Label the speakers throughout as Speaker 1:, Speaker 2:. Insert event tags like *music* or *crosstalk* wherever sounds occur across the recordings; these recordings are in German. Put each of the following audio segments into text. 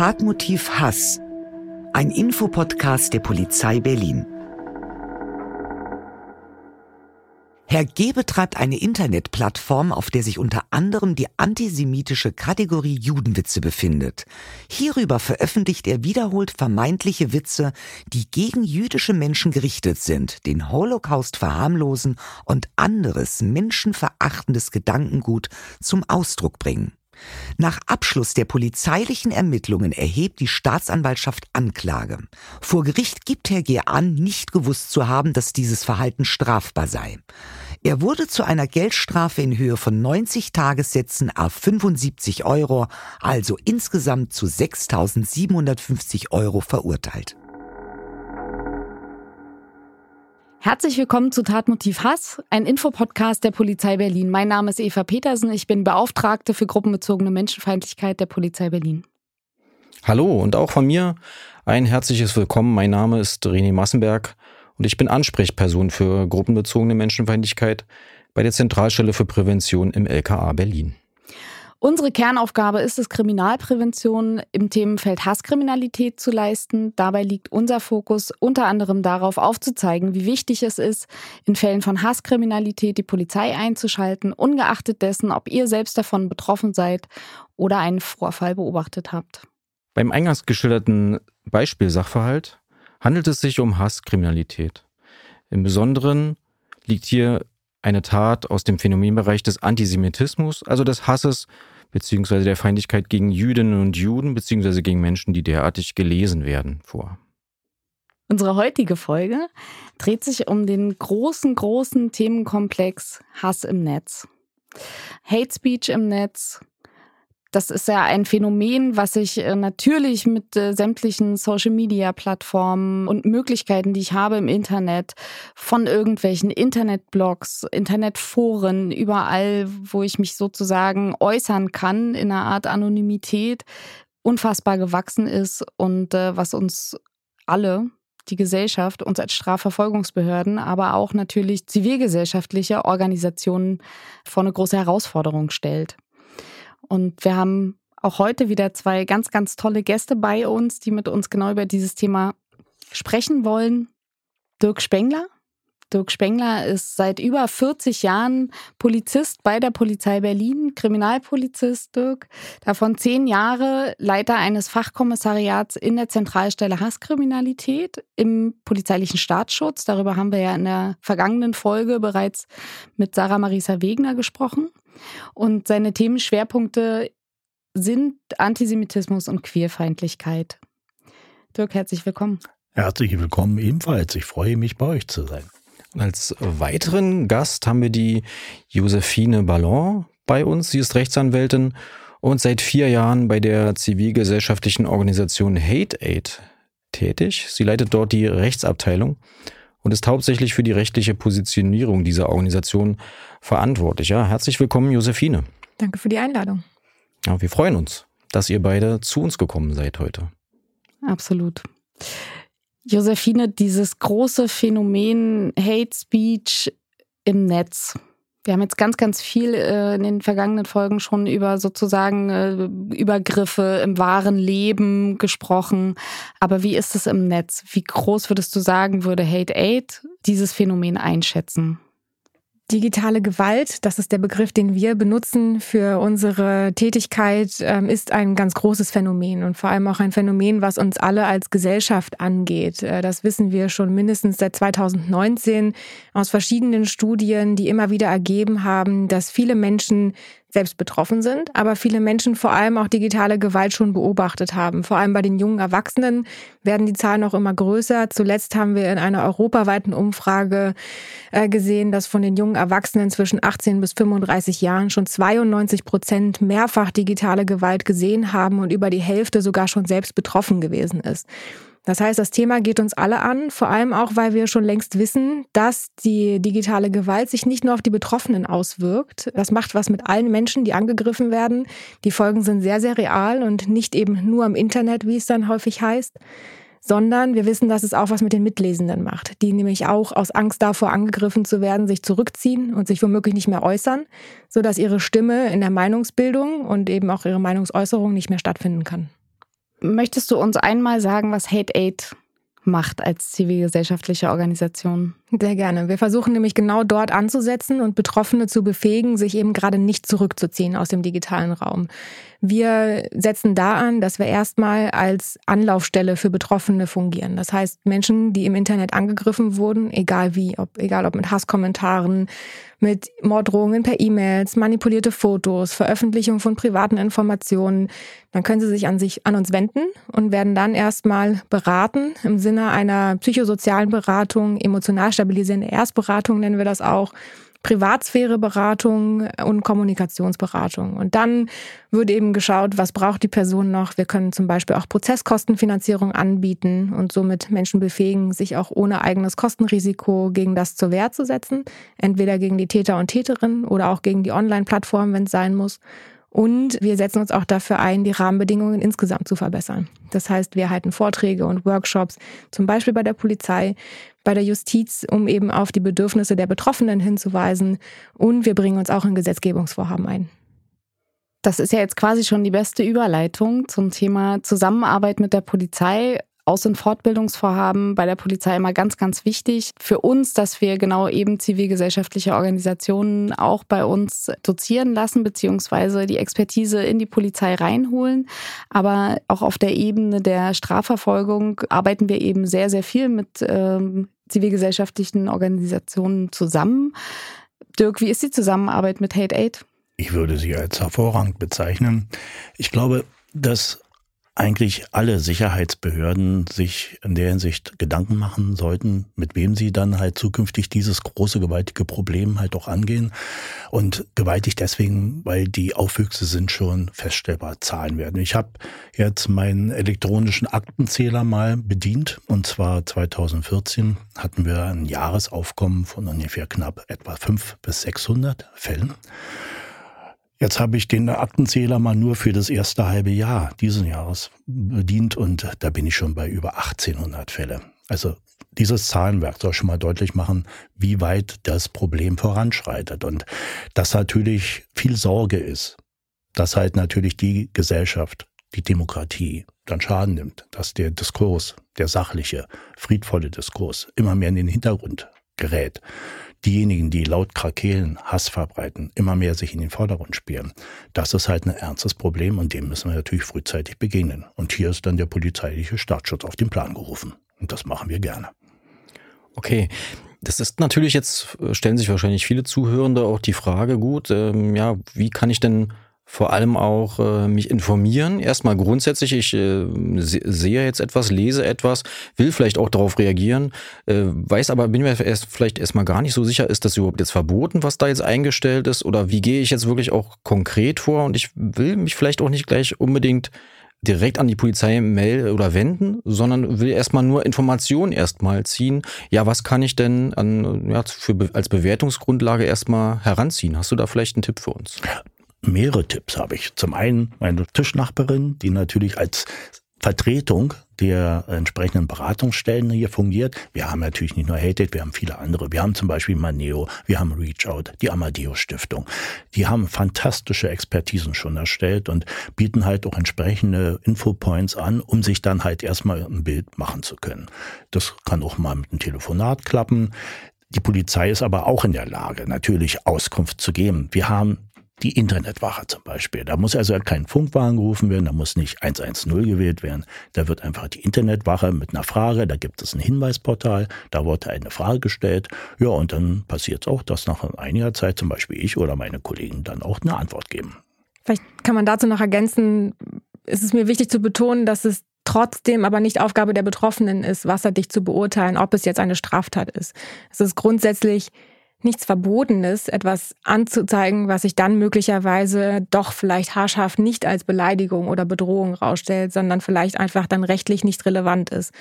Speaker 1: Tatmotiv Hass. Ein Infopodcast der Polizei Berlin. Herr G. betreibt eine Internetplattform, auf der sich unter anderem die antisemitische Kategorie Judenwitze befindet. Hierüber veröffentlicht er wiederholt vermeintliche Witze, die gegen jüdische Menschen gerichtet sind, den Holocaust verharmlosen und anderes menschenverachtendes Gedankengut zum Ausdruck bringen. Nach Abschluss der polizeilichen Ermittlungen erhebt die Staatsanwaltschaft Anklage. Vor Gericht gibt Herr G. an, nicht gewusst zu haben, dass dieses Verhalten strafbar sei. Er wurde zu einer Geldstrafe in Höhe von 90 Tagessätzen auf 75 Euro, also insgesamt zu 6.750 Euro verurteilt.
Speaker 2: Herzlich willkommen zu Tatmotiv Hass, ein Infopodcast der Polizei Berlin. Mein Name ist Eva Petersen, ich bin Beauftragte für gruppenbezogene Menschenfeindlichkeit der Polizei Berlin.
Speaker 3: Hallo und auch von mir ein herzliches Willkommen. Mein Name ist René Massenberg und ich bin Ansprechperson für gruppenbezogene Menschenfeindlichkeit bei der Zentralstelle für Prävention im LKA Berlin.
Speaker 2: Unsere Kernaufgabe ist es, Kriminalprävention im Themenfeld Hasskriminalität zu leisten. Dabei liegt unser Fokus unter anderem darauf, aufzuzeigen, wie wichtig es ist, in Fällen von Hasskriminalität die Polizei einzuschalten, ungeachtet dessen, ob ihr selbst davon betroffen seid oder einen Vorfall beobachtet habt.
Speaker 3: Beim eingangs geschilderten Beispielsachverhalt handelt es sich um Hasskriminalität. Im Besonderen liegt hier eine Tat aus dem Phänomenbereich des Antisemitismus, also des Hasses beziehungsweise der Feindlichkeit gegen Jüdinnen und Juden beziehungsweise gegen Menschen, die derartig gelesen werden, vor.
Speaker 2: Unsere heutige Folge dreht sich um den großen, großen Themenkomplex Hass im Netz. Hate Speech im Netz, das ist ja ein Phänomen, was sich äh, natürlich mit äh, sämtlichen Social-Media-Plattformen und Möglichkeiten, die ich habe im Internet, von irgendwelchen Internetblogs, Internetforen, überall, wo ich mich sozusagen äußern kann in einer Art Anonymität, unfassbar gewachsen ist und äh, was uns alle die Gesellschaft, uns als Strafverfolgungsbehörden, aber auch natürlich zivilgesellschaftliche Organisationen vor eine große Herausforderung stellt. Und wir haben auch heute wieder zwei ganz, ganz tolle Gäste bei uns, die mit uns genau über dieses Thema sprechen wollen. Dirk Spengler. Dirk Spengler ist seit über 40 Jahren Polizist bei der Polizei Berlin, Kriminalpolizist Dirk, davon zehn Jahre Leiter eines Fachkommissariats in der Zentralstelle Hasskriminalität im polizeilichen Staatsschutz. Darüber haben wir ja in der vergangenen Folge bereits mit Sarah Marisa Wegner gesprochen. Und seine Themenschwerpunkte sind Antisemitismus und Queerfeindlichkeit. Dirk, herzlich willkommen.
Speaker 4: Herzlich willkommen ebenfalls. Ich freue mich, bei euch zu sein.
Speaker 3: Als weiteren Gast haben wir die Josephine Ballon bei uns. Sie ist Rechtsanwältin und seit vier Jahren bei der zivilgesellschaftlichen Organisation Hate Aid tätig. Sie leitet dort die Rechtsabteilung und ist hauptsächlich für die rechtliche Positionierung dieser Organisation verantwortlich. Ja, herzlich willkommen, Josephine.
Speaker 5: Danke für die Einladung.
Speaker 3: Ja, wir freuen uns, dass ihr beide zu uns gekommen seid heute.
Speaker 2: Absolut. Josephine, dieses große Phänomen Hate Speech im Netz. Wir haben jetzt ganz, ganz viel äh, in den vergangenen Folgen schon über sozusagen äh, Übergriffe im wahren Leben gesprochen. Aber wie ist es im Netz? Wie groß würdest du sagen, würde Hate Aid dieses Phänomen einschätzen?
Speaker 5: Digitale Gewalt, das ist der Begriff, den wir benutzen für unsere Tätigkeit, ähm, ist ein ganz großes Phänomen und vor allem auch ein Phänomen, was uns alle als Gesellschaft angeht. Äh, das wissen wir schon mindestens seit 2019 aus verschiedenen Studien, die immer wieder ergeben haben, dass viele Menschen selbst betroffen sind, aber viele Menschen vor allem auch digitale Gewalt schon beobachtet haben. Vor allem bei den jungen Erwachsenen werden die Zahlen auch immer größer. Zuletzt haben wir in einer europaweiten Umfrage äh, gesehen, dass von den jungen Erwachsenen zwischen 18 bis 35 Jahren schon 92 Prozent mehrfach digitale Gewalt gesehen haben und über die Hälfte sogar schon selbst betroffen gewesen ist. Das heißt, das Thema geht uns alle an, vor allem auch, weil wir schon längst wissen, dass die digitale Gewalt sich nicht nur auf die Betroffenen auswirkt. Das macht was mit allen Menschen, die angegriffen werden. Die Folgen sind sehr, sehr real und nicht eben nur im Internet, wie es dann häufig heißt, sondern wir wissen, dass es auch was mit den Mitlesenden macht, die nämlich auch aus Angst davor angegriffen zu werden, sich zurückziehen und sich womöglich nicht mehr äußern, sodass ihre Stimme in der Meinungsbildung und eben auch ihre Meinungsäußerung nicht mehr stattfinden kann.
Speaker 2: Möchtest du uns einmal sagen, was Hate Aid macht als zivilgesellschaftliche Organisation?
Speaker 5: Sehr gerne. Wir versuchen nämlich genau dort anzusetzen und Betroffene zu befähigen, sich eben gerade nicht zurückzuziehen aus dem digitalen Raum. Wir setzen da an, dass wir erstmal als Anlaufstelle für Betroffene fungieren. Das heißt, Menschen, die im Internet angegriffen wurden, egal wie, ob, egal ob mit Hasskommentaren, mit Morddrohungen per E-Mails, manipulierte Fotos, Veröffentlichung von privaten Informationen, dann können sie sich an sich, an uns wenden und werden dann erstmal beraten im Sinne einer psychosozialen Beratung, emotional stabilisierende Erstberatung nennen wir das auch, Privatsphäreberatung und Kommunikationsberatung. Und dann wird eben geschaut, was braucht die Person noch. Wir können zum Beispiel auch Prozesskostenfinanzierung anbieten und somit Menschen befähigen, sich auch ohne eigenes Kostenrisiko gegen das zur Wehr zu setzen. Entweder gegen die Täter und Täterinnen oder auch gegen die Online-Plattform, wenn es sein muss. Und wir setzen uns auch dafür ein, die Rahmenbedingungen insgesamt zu verbessern. Das heißt, wir halten Vorträge und Workshops, zum Beispiel bei der Polizei, bei der Justiz, um eben auf die Bedürfnisse der Betroffenen hinzuweisen. Und wir bringen uns auch in Gesetzgebungsvorhaben ein.
Speaker 2: Das ist ja jetzt quasi schon die beste Überleitung zum Thema Zusammenarbeit mit der Polizei. Aus- und Fortbildungsvorhaben bei der Polizei immer ganz, ganz wichtig. Für uns, dass wir genau eben zivilgesellschaftliche Organisationen auch bei uns dozieren lassen, beziehungsweise die Expertise in die Polizei reinholen. Aber auch auf der Ebene der Strafverfolgung arbeiten wir eben sehr, sehr viel mit ähm, zivilgesellschaftlichen Organisationen zusammen. Dirk, wie ist die Zusammenarbeit mit Hate Aid?
Speaker 4: Ich würde sie als hervorragend bezeichnen. Ich glaube, dass eigentlich alle Sicherheitsbehörden sich in der Hinsicht Gedanken machen sollten, mit wem sie dann halt zukünftig dieses große, gewaltige Problem halt auch angehen. Und gewaltig deswegen, weil die Aufwüchse sind schon feststellbar Zahlen werden. Ich habe jetzt meinen elektronischen Aktenzähler mal bedient und zwar 2014 hatten wir ein Jahresaufkommen von ungefähr knapp etwa 500 bis 600 Fällen. Jetzt habe ich den Aktenzähler mal nur für das erste halbe Jahr diesen Jahres bedient und da bin ich schon bei über 1800 Fälle. Also dieses Zahlenwerk soll schon mal deutlich machen, wie weit das Problem voranschreitet und dass natürlich viel Sorge ist, dass halt natürlich die Gesellschaft, die Demokratie dann Schaden nimmt, dass der Diskurs, der sachliche, friedvolle Diskurs immer mehr in den Hintergrund gerät diejenigen, die laut Krakelen Hass verbreiten, immer mehr sich in den Vordergrund spielen. Das ist halt ein ernstes Problem und dem müssen wir natürlich frühzeitig begegnen. Und hier ist dann der polizeiliche Staatsschutz auf den Plan gerufen. Und das machen wir gerne.
Speaker 3: Okay. Das ist natürlich jetzt, stellen sich wahrscheinlich viele Zuhörende auch die Frage, gut, ähm, ja, wie kann ich denn vor allem auch äh, mich informieren. Erstmal grundsätzlich, ich äh, sehe jetzt etwas, lese etwas, will vielleicht auch darauf reagieren, äh, weiß aber, bin mir erst, vielleicht erstmal gar nicht so sicher, ist das überhaupt jetzt verboten, was da jetzt eingestellt ist oder wie gehe ich jetzt wirklich auch konkret vor und ich will mich vielleicht auch nicht gleich unbedingt direkt an die Polizei melden oder wenden, sondern will erstmal nur Informationen erstmal ziehen. Ja, was kann ich denn an, ja, für, als Bewertungsgrundlage erstmal heranziehen? Hast du da vielleicht einen Tipp für uns?
Speaker 4: Mehrere Tipps habe ich. Zum einen meine Tischnachbarin, die natürlich als Vertretung der entsprechenden Beratungsstellen hier fungiert. Wir haben natürlich nicht nur Hated, wir haben viele andere. Wir haben zum Beispiel Maneo, wir haben Reach Out, die Amadeus Stiftung. Die haben fantastische Expertisen schon erstellt und bieten halt auch entsprechende Infopoints an, um sich dann halt erstmal ein Bild machen zu können. Das kann auch mal mit einem Telefonat klappen. Die Polizei ist aber auch in der Lage, natürlich Auskunft zu geben. Wir haben die Internetwache zum Beispiel. Da muss also kein Funkwagen gerufen werden, da muss nicht 110 gewählt werden. Da wird einfach die Internetwache mit einer Frage, da gibt es ein Hinweisportal, da wurde eine Frage gestellt. Ja, und dann passiert es auch, dass nach einiger Zeit zum Beispiel ich oder meine Kollegen dann auch eine Antwort geben.
Speaker 5: Vielleicht kann man dazu noch ergänzen, ist es mir wichtig zu betonen, dass es trotzdem aber nicht Aufgabe der Betroffenen ist, wasserdicht zu beurteilen, ob es jetzt eine Straftat ist. Es ist grundsätzlich nichts Verbotenes, etwas anzuzeigen, was sich dann möglicherweise doch vielleicht haarscharf nicht als Beleidigung oder Bedrohung rausstellt, sondern vielleicht einfach dann rechtlich nicht relevant ist.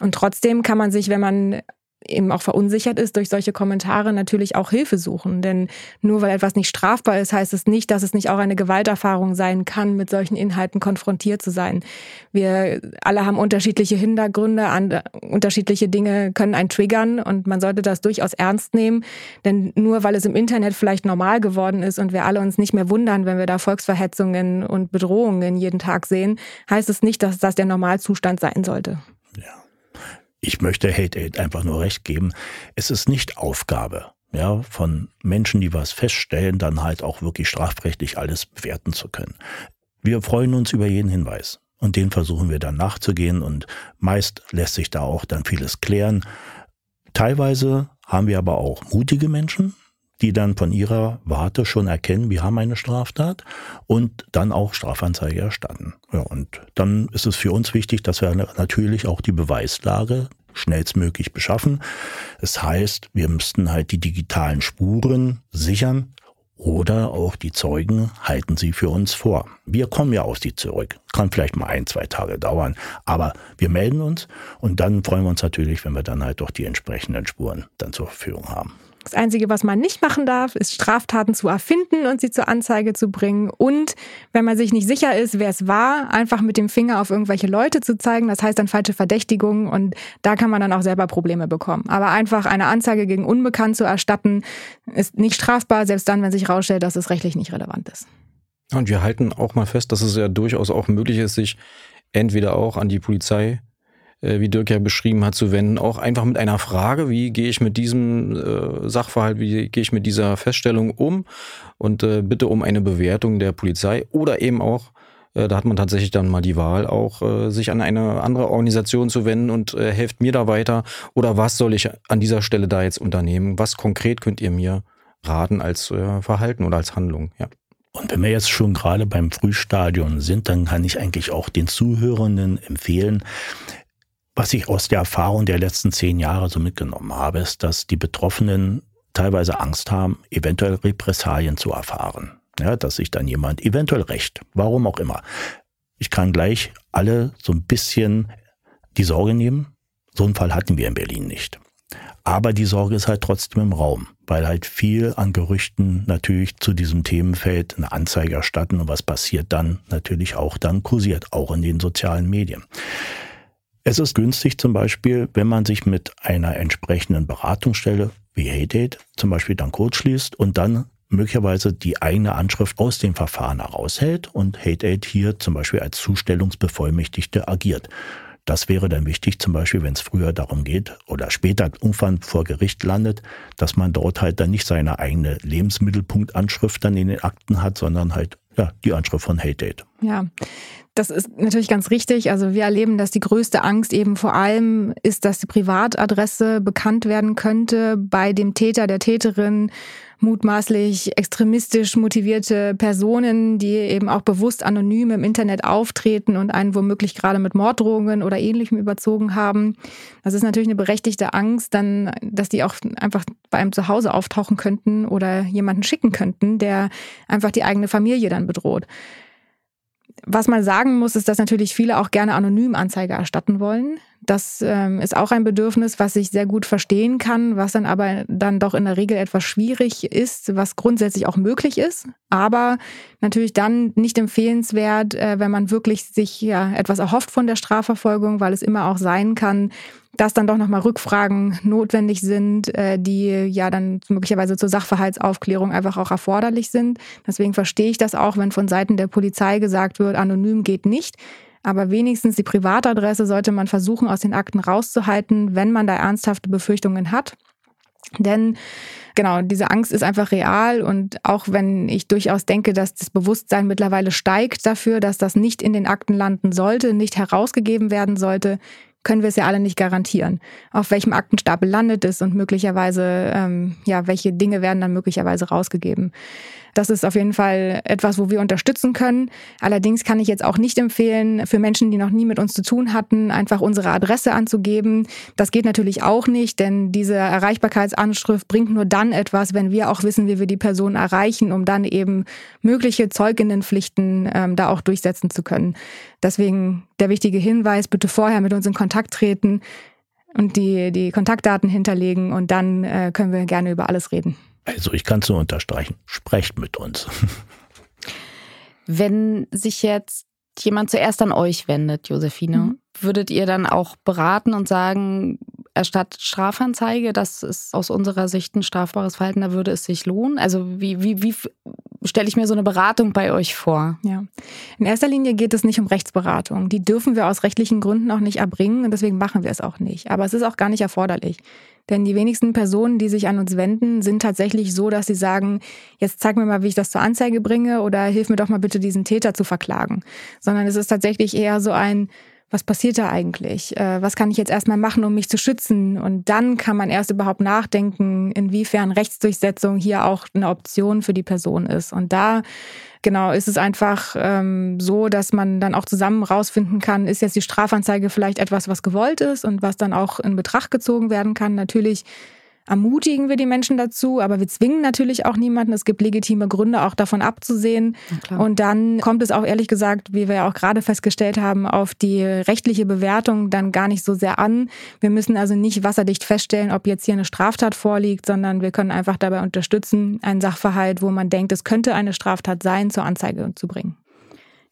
Speaker 5: Und trotzdem kann man sich, wenn man eben auch verunsichert ist durch solche Kommentare, natürlich auch Hilfe suchen. Denn nur weil etwas nicht strafbar ist, heißt es nicht, dass es nicht auch eine Gewalterfahrung sein kann, mit solchen Inhalten konfrontiert zu sein. Wir alle haben unterschiedliche Hintergründe, unterschiedliche Dinge können einen triggern und man sollte das durchaus ernst nehmen. Denn nur weil es im Internet vielleicht normal geworden ist und wir alle uns nicht mehr wundern, wenn wir da Volksverhetzungen und Bedrohungen jeden Tag sehen, heißt es nicht, dass das der Normalzustand sein sollte.
Speaker 4: Ja ich möchte Hate Aid einfach nur recht geben. Es ist nicht Aufgabe, ja, von Menschen, die was feststellen, dann halt auch wirklich strafrechtlich alles bewerten zu können. Wir freuen uns über jeden Hinweis und den versuchen wir dann nachzugehen und meist lässt sich da auch dann vieles klären. Teilweise haben wir aber auch mutige Menschen, die dann von ihrer Warte schon erkennen, wir haben eine Straftat und dann auch Strafanzeige erstatten. Ja, und dann ist es für uns wichtig, dass wir natürlich auch die Beweislage schnellstmöglich beschaffen. Das heißt, wir müssten halt die digitalen Spuren sichern oder auch die Zeugen halten sie für uns vor. Wir kommen ja aus die zurück. Kann vielleicht mal ein, zwei Tage dauern, aber wir melden uns und dann freuen wir uns natürlich, wenn wir dann halt doch die entsprechenden Spuren dann zur Verfügung haben.
Speaker 5: Das Einzige, was man nicht machen darf, ist Straftaten zu erfinden und sie zur Anzeige zu bringen. Und wenn man sich nicht sicher ist, wer es war, einfach mit dem Finger auf irgendwelche Leute zu zeigen. Das heißt dann falsche Verdächtigungen und da kann man dann auch selber Probleme bekommen. Aber einfach eine Anzeige gegen Unbekannt zu erstatten, ist nicht strafbar, selbst dann, wenn sich herausstellt, dass es rechtlich nicht relevant ist.
Speaker 3: Und wir halten auch mal fest, dass es ja durchaus auch möglich ist, sich entweder auch an die Polizei wie Dirk ja beschrieben hat, zu wenden, auch einfach mit einer Frage, wie gehe ich mit diesem äh, Sachverhalt, wie gehe ich mit dieser Feststellung um? Und äh, bitte um eine Bewertung der Polizei oder eben auch, äh, da hat man tatsächlich dann mal die Wahl, auch äh, sich an eine andere Organisation zu wenden und äh, helft mir da weiter? Oder was soll ich an dieser Stelle da jetzt unternehmen, was konkret könnt ihr mir raten als äh, Verhalten oder als Handlung, ja.
Speaker 4: Und wenn wir jetzt schon gerade beim Frühstadion sind, dann kann ich eigentlich auch den Zuhörenden empfehlen, was ich aus der Erfahrung der letzten zehn Jahre so mitgenommen habe, ist, dass die Betroffenen teilweise Angst haben, eventuell Repressalien zu erfahren. Ja, dass sich dann jemand eventuell recht, warum auch immer. Ich kann gleich alle so ein bisschen die Sorge nehmen. So einen Fall hatten wir in Berlin nicht. Aber die Sorge ist halt trotzdem im Raum, weil halt viel an Gerüchten natürlich zu diesem Themenfeld eine Anzeige erstatten und was passiert dann natürlich auch dann kursiert, auch in den sozialen Medien. Es ist günstig zum Beispiel, wenn man sich mit einer entsprechenden Beratungsstelle wie HeyDate zum Beispiel dann kurz schließt und dann möglicherweise die eigene Anschrift aus dem Verfahren heraushält und HateAid hier zum Beispiel als Zustellungsbevollmächtigte agiert. Das wäre dann wichtig, zum Beispiel, wenn es früher darum geht oder später irgendwann vor Gericht landet, dass man dort halt dann nicht seine eigene Lebensmittelpunktanschrift dann in den Akten hat, sondern halt ja, die Anschrift von HateAid.
Speaker 5: Ja, das ist natürlich ganz richtig. Also wir erleben, dass die größte Angst eben vor allem ist, dass die Privatadresse bekannt werden könnte bei dem Täter, der Täterin, mutmaßlich extremistisch motivierte Personen, die eben auch bewusst anonym im Internet auftreten und einen womöglich gerade mit Morddrohungen oder ähnlichem überzogen haben. Das ist natürlich eine berechtigte Angst, dann, dass die auch einfach bei einem zu Hause auftauchen könnten oder jemanden schicken könnten, der einfach die eigene Familie dann bedroht. Was man sagen muss, ist, dass natürlich viele auch gerne anonym Anzeige erstatten wollen. Das ähm, ist auch ein Bedürfnis, was ich sehr gut verstehen kann, was dann aber dann doch in der Regel etwas schwierig ist, was grundsätzlich auch möglich ist, aber natürlich dann nicht empfehlenswert, äh, wenn man wirklich sich ja etwas erhofft von der Strafverfolgung, weil es immer auch sein kann, dass dann doch nochmal Rückfragen notwendig sind, äh, die ja dann möglicherweise zur Sachverhaltsaufklärung einfach auch erforderlich sind. Deswegen verstehe ich das auch, wenn von Seiten der Polizei gesagt wird, anonym geht nicht. Aber wenigstens die Privatadresse sollte man versuchen, aus den Akten rauszuhalten, wenn man da ernsthafte Befürchtungen hat. Denn genau, diese Angst ist einfach real und auch wenn ich durchaus denke, dass das Bewusstsein mittlerweile steigt dafür, dass das nicht in den Akten landen sollte, nicht herausgegeben werden sollte, können wir es ja alle nicht garantieren, auf welchem Aktenstapel landet es und möglicherweise, ähm, ja, welche Dinge werden dann möglicherweise rausgegeben. Das ist auf jeden Fall etwas, wo wir unterstützen können. Allerdings kann ich jetzt auch nicht empfehlen, für Menschen, die noch nie mit uns zu tun hatten, einfach unsere Adresse anzugeben. Das geht natürlich auch nicht, denn diese Erreichbarkeitsanschrift bringt nur dann etwas, wenn wir auch wissen, wie wir die Person erreichen, um dann eben mögliche Zeuginnenpflichten ähm, da auch durchsetzen zu können. Deswegen der wichtige Hinweis, bitte vorher mit uns in Kontakt treten und die, die Kontaktdaten hinterlegen und dann äh, können wir gerne über alles reden.
Speaker 4: Also ich kann es nur unterstreichen. Sprecht mit uns.
Speaker 2: Wenn sich jetzt jemand zuerst an euch wendet, Josephine, mhm. würdet ihr dann auch beraten und sagen, erstattet Strafanzeige, das ist aus unserer Sicht ein strafbares Verhalten, da würde es sich lohnen? Also wie, wie, wie stelle ich mir so eine Beratung bei euch vor?
Speaker 5: Ja. In erster Linie geht es nicht um Rechtsberatung. Die dürfen wir aus rechtlichen Gründen auch nicht erbringen und deswegen machen wir es auch nicht. Aber es ist auch gar nicht erforderlich. Denn die wenigsten Personen, die sich an uns wenden, sind tatsächlich so, dass sie sagen, jetzt zeig mir mal, wie ich das zur Anzeige bringe oder hilf mir doch mal bitte, diesen Täter zu verklagen. Sondern es ist tatsächlich eher so ein, was passiert da eigentlich? Äh, was kann ich jetzt erstmal machen, um mich zu schützen? Und dann kann man erst überhaupt nachdenken, inwiefern Rechtsdurchsetzung hier auch eine Option für die Person ist. Und da genau ist es einfach ähm, so, dass man dann auch zusammen rausfinden kann, ist jetzt die Strafanzeige vielleicht etwas, was gewollt ist und was dann auch in Betracht gezogen werden kann. Natürlich ermutigen wir die Menschen dazu, aber wir zwingen natürlich auch niemanden. Es gibt legitime Gründe, auch davon abzusehen. Und dann kommt es auch ehrlich gesagt, wie wir ja auch gerade festgestellt haben, auf die rechtliche Bewertung dann gar nicht so sehr an. Wir müssen also nicht wasserdicht feststellen, ob jetzt hier eine Straftat vorliegt, sondern wir können einfach dabei unterstützen, einen Sachverhalt, wo man denkt, es könnte eine Straftat sein, zur Anzeige zu bringen.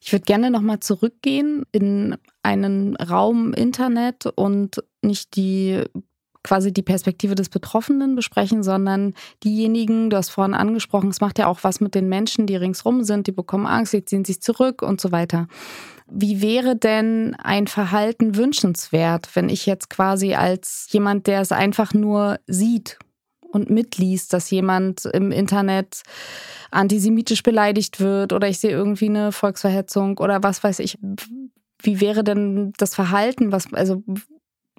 Speaker 2: Ich würde gerne nochmal zurückgehen in einen Raum Internet und nicht die quasi die Perspektive des Betroffenen besprechen, sondern diejenigen, du hast vorhin angesprochen, es macht ja auch was mit den Menschen, die ringsrum sind, die bekommen Angst, die ziehen sich zurück und so weiter. Wie wäre denn ein Verhalten wünschenswert, wenn ich jetzt quasi als jemand, der es einfach nur sieht und mitliest, dass jemand im Internet antisemitisch beleidigt wird oder ich sehe irgendwie eine Volksverhetzung oder was weiß ich. Wie wäre denn das Verhalten? Was, also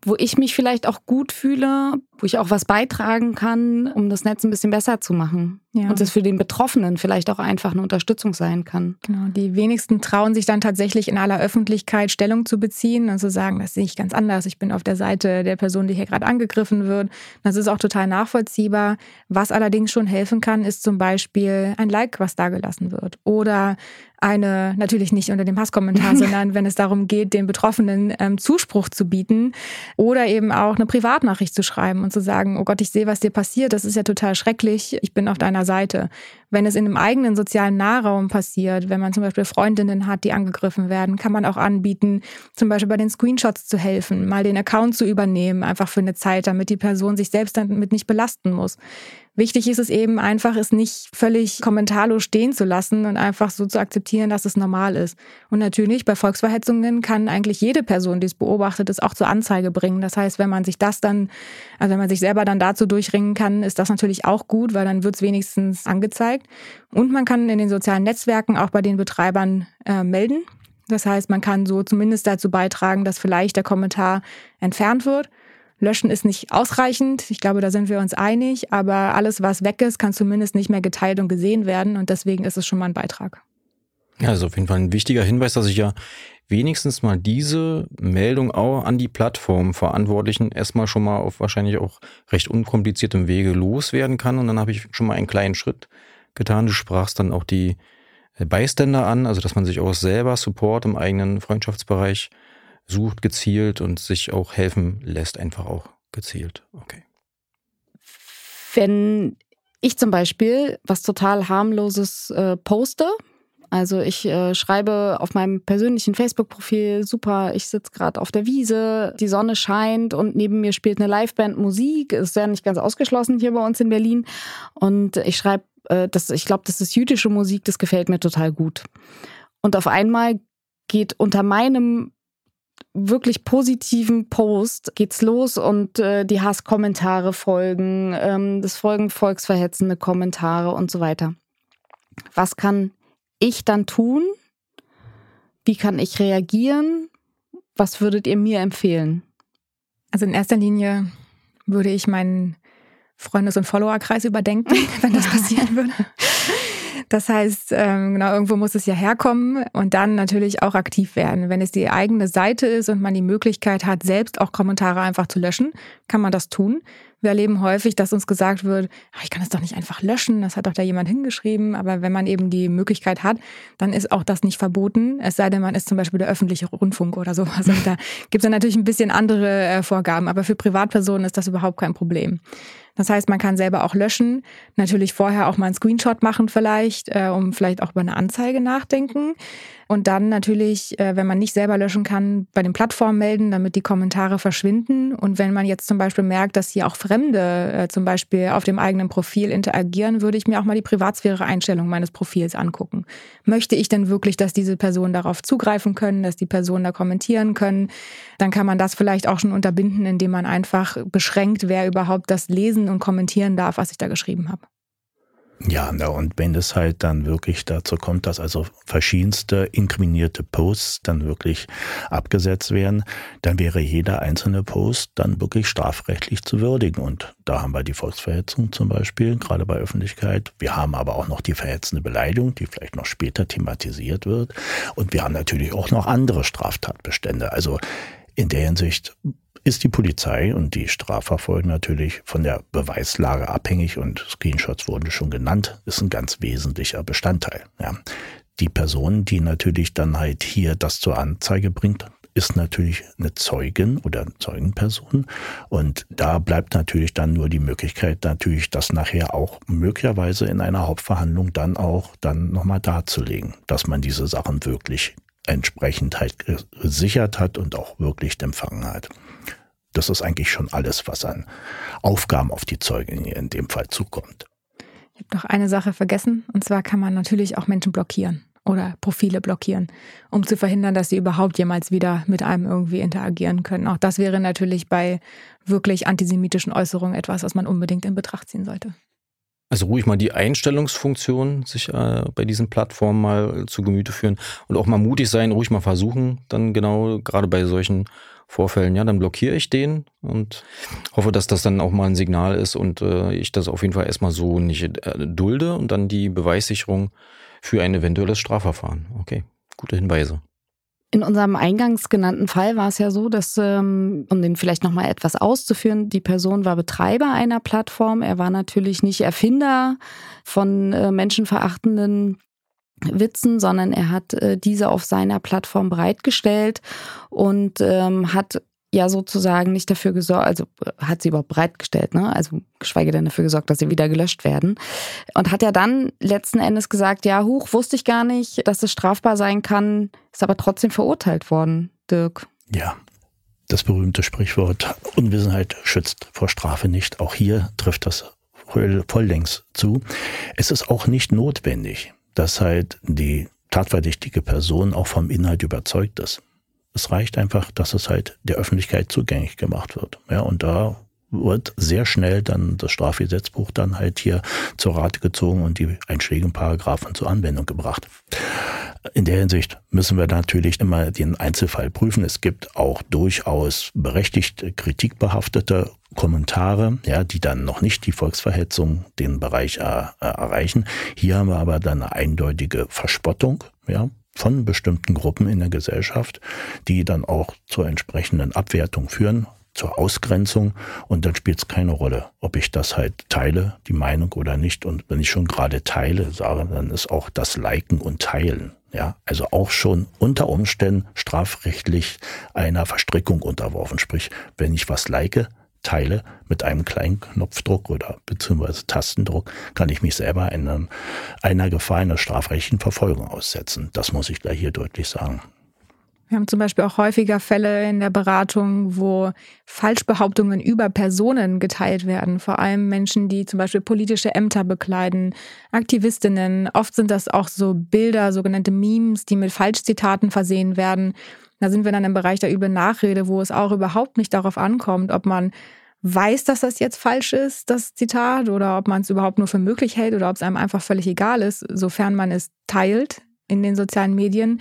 Speaker 2: wo ich mich vielleicht auch gut fühle, wo ich auch was beitragen kann, um das Netz ein bisschen besser zu machen. Ja. Und das für den Betroffenen vielleicht auch einfach eine Unterstützung sein kann.
Speaker 5: Genau, die wenigsten trauen sich dann tatsächlich in aller Öffentlichkeit Stellung zu beziehen und zu sagen, das sehe ich ganz anders. Ich bin auf der Seite der Person, die hier gerade angegriffen wird. Das ist auch total nachvollziehbar. Was allerdings schon helfen kann, ist zum Beispiel ein Like, was da gelassen wird. Oder eine, natürlich nicht unter dem Hasskommentar, *laughs* sondern wenn es darum geht, den Betroffenen ähm, Zuspruch zu bieten oder eben auch eine Privatnachricht zu schreiben und zu sagen, oh Gott, ich sehe, was dir passiert, das ist ja total schrecklich, ich bin auf deiner Seite. Wenn es in einem eigenen sozialen Nahraum passiert, wenn man zum Beispiel Freundinnen hat, die angegriffen werden, kann man auch anbieten, zum Beispiel bei den Screenshots zu helfen, mal den Account zu übernehmen, einfach für eine Zeit, damit die Person sich selbst damit nicht belasten muss. Wichtig ist es eben einfach, es nicht völlig kommentarlos stehen zu lassen und einfach so zu akzeptieren, dass es normal ist. Und natürlich bei Volksverhetzungen kann eigentlich jede Person, die es beobachtet, es auch zur Anzeige bringen. Das heißt, wenn man sich das dann, also wenn man sich selber dann dazu durchringen kann, ist das natürlich auch gut, weil dann wird es wenigstens angezeigt. Und man kann in den sozialen Netzwerken auch bei den Betreibern äh, melden. Das heißt, man kann so zumindest dazu beitragen, dass vielleicht der Kommentar entfernt wird. Löschen ist nicht ausreichend. Ich glaube, da sind wir uns einig. Aber alles, was weg ist, kann zumindest nicht mehr geteilt und gesehen werden. Und deswegen ist es schon mal ein Beitrag.
Speaker 3: Ja, also auf jeden Fall ein wichtiger Hinweis, dass ich ja wenigstens mal diese Meldung auch an die Plattformverantwortlichen erstmal schon mal auf wahrscheinlich auch recht unkompliziertem Wege loswerden kann. Und dann habe ich schon mal einen kleinen Schritt getan. Du sprachst dann auch die Beiständer an, also dass man sich auch selber Support im eigenen Freundschaftsbereich sucht gezielt und sich auch helfen lässt, einfach auch gezielt. Okay.
Speaker 2: Wenn ich zum Beispiel was total harmloses äh, poste, also ich äh, schreibe auf meinem persönlichen Facebook-Profil, super, ich sitze gerade auf der Wiese, die Sonne scheint und neben mir spielt eine Liveband Musik, ist ja nicht ganz ausgeschlossen hier bei uns in Berlin. Und ich schreibe, äh, das, ich glaube, das ist jüdische Musik, das gefällt mir total gut. Und auf einmal geht unter meinem wirklich positiven Post geht's los und äh, die Hasskommentare folgen, ähm, das folgen volksverhetzende Kommentare und so weiter. Was kann ich dann tun? Wie kann ich reagieren? Was würdet ihr mir empfehlen?
Speaker 5: Also in erster Linie würde ich meinen Freundes- und Followerkreis überdenken, *laughs* wenn das passieren würde. Das heißt, ähm, genau, irgendwo muss es ja herkommen und dann natürlich auch aktiv werden. Wenn es die eigene Seite ist und man die Möglichkeit hat, selbst auch Kommentare einfach zu löschen, kann man das tun. Wir erleben häufig, dass uns gesagt wird, ach, ich kann das doch nicht einfach löschen, das hat doch da jemand hingeschrieben. Aber wenn man eben die Möglichkeit hat, dann ist auch das nicht verboten. Es sei denn, man ist zum Beispiel der öffentliche Rundfunk oder sowas. Und da gibt es dann natürlich ein bisschen andere äh, Vorgaben. Aber für Privatpersonen ist das überhaupt kein Problem. Das heißt, man kann selber auch löschen, natürlich vorher auch mal einen Screenshot machen vielleicht, äh, um vielleicht auch über eine Anzeige nachdenken. Und dann natürlich, äh, wenn man nicht selber löschen kann, bei den Plattformen melden, damit die Kommentare verschwinden. Und wenn man jetzt zum Beispiel merkt, dass hier auch Fremde äh, zum Beispiel auf dem eigenen Profil interagieren, würde ich mir auch mal die Privatsphäre-Einstellung meines Profils angucken. Möchte ich denn wirklich, dass diese Personen darauf zugreifen können, dass die Personen da kommentieren können? Dann kann man das vielleicht auch schon unterbinden, indem man einfach beschränkt, wer überhaupt das lesen und kommentieren darf, was ich da geschrieben habe.
Speaker 4: Ja, und wenn es halt dann wirklich dazu kommt, dass also verschiedenste inkriminierte Posts dann wirklich abgesetzt werden, dann wäre jeder einzelne Post dann wirklich strafrechtlich zu würdigen. Und da haben wir die Volksverhetzung zum Beispiel, gerade bei Öffentlichkeit. Wir haben aber auch noch die verhetzende Beleidigung, die vielleicht noch später thematisiert wird. Und wir haben natürlich auch noch andere Straftatbestände. Also in der Hinsicht ist die Polizei und die Strafverfolgung natürlich von der Beweislage abhängig und Screenshots wurden schon genannt, ist ein ganz wesentlicher Bestandteil. Ja. Die Person, die natürlich dann halt hier das zur Anzeige bringt, ist natürlich eine Zeugin oder Zeugenperson. Und da bleibt natürlich dann nur die Möglichkeit, natürlich das nachher auch möglicherweise in einer Hauptverhandlung dann auch dann nochmal darzulegen, dass man diese Sachen wirklich entsprechend halt gesichert hat und auch wirklich empfangen hat. Das ist eigentlich schon alles, was an Aufgaben auf die Zeugin in dem Fall zukommt.
Speaker 5: Ich habe noch eine Sache vergessen, und zwar kann man natürlich auch Menschen blockieren oder Profile blockieren, um zu verhindern, dass sie überhaupt jemals wieder mit einem irgendwie interagieren können. Auch das wäre natürlich bei wirklich antisemitischen Äußerungen etwas, was man unbedingt in Betracht ziehen sollte.
Speaker 3: Also ruhig mal die Einstellungsfunktion sich äh, bei diesen Plattformen mal zu Gemüte führen und auch mal mutig sein, ruhig mal versuchen, dann genau gerade bei solchen Vorfällen, ja, dann blockiere ich den und hoffe, dass das dann auch mal ein Signal ist und äh, ich das auf jeden Fall erstmal so nicht äh, dulde und dann die Beweissicherung für ein eventuelles Strafverfahren. Okay, gute Hinweise.
Speaker 2: In unserem eingangs genannten Fall war es ja so, dass, ähm, um den vielleicht nochmal etwas auszuführen, die Person war Betreiber einer Plattform. Er war natürlich nicht Erfinder von äh, menschenverachtenden Witzen, sondern er hat äh, diese auf seiner Plattform bereitgestellt und ähm, hat ja sozusagen nicht dafür gesorgt, also hat sie überhaupt bereitgestellt, ne? Also geschweige denn dafür gesorgt, dass sie wieder gelöscht werden. Und hat ja dann letzten Endes gesagt, ja, huch, wusste ich gar nicht, dass es strafbar sein kann, ist aber trotzdem verurteilt worden, Dirk.
Speaker 4: Ja. Das berühmte Sprichwort Unwissenheit schützt vor Strafe nicht. Auch hier trifft das vollends zu. Es ist auch nicht notwendig, dass halt die tatverdächtige Person auch vom Inhalt überzeugt ist. Es reicht einfach, dass es halt der Öffentlichkeit zugänglich gemacht wird. Ja, und da wird sehr schnell dann das Strafgesetzbuch dann halt hier zur Rate gezogen und die einschlägigen Paragraphen zur Anwendung gebracht. In der Hinsicht müssen wir natürlich immer den Einzelfall prüfen. Es gibt auch durchaus berechtigt kritikbehaftete Kommentare, ja, die dann noch nicht die Volksverhetzung den Bereich äh, erreichen. Hier haben wir aber dann eine eindeutige Verspottung, ja, von bestimmten Gruppen in der Gesellschaft, die dann auch zur entsprechenden Abwertung führen zur Ausgrenzung und dann spielt es keine Rolle, ob ich das halt teile, die Meinung oder nicht. Und wenn ich schon gerade teile, sage, dann ist auch das Liken und Teilen, ja, also auch schon unter Umständen strafrechtlich einer Verstrickung unterworfen. Sprich, wenn ich was like, teile mit einem kleinen Knopfdruck oder beziehungsweise Tastendruck, kann ich mich selber einer, einer Gefahr einer strafrechtlichen Verfolgung aussetzen. Das muss ich gleich hier deutlich sagen.
Speaker 5: Wir haben zum Beispiel auch häufiger Fälle in der Beratung, wo Falschbehauptungen über Personen geteilt werden. Vor allem Menschen, die zum Beispiel politische Ämter bekleiden, Aktivistinnen. Oft sind das auch so Bilder, sogenannte Memes, die mit Falschzitaten versehen werden. Da sind wir dann im Bereich der üblen Nachrede, wo es auch überhaupt nicht darauf ankommt, ob man weiß, dass das jetzt falsch ist, das Zitat, oder ob man es überhaupt nur für möglich hält oder ob es einem einfach völlig egal ist, sofern man es teilt in den sozialen Medien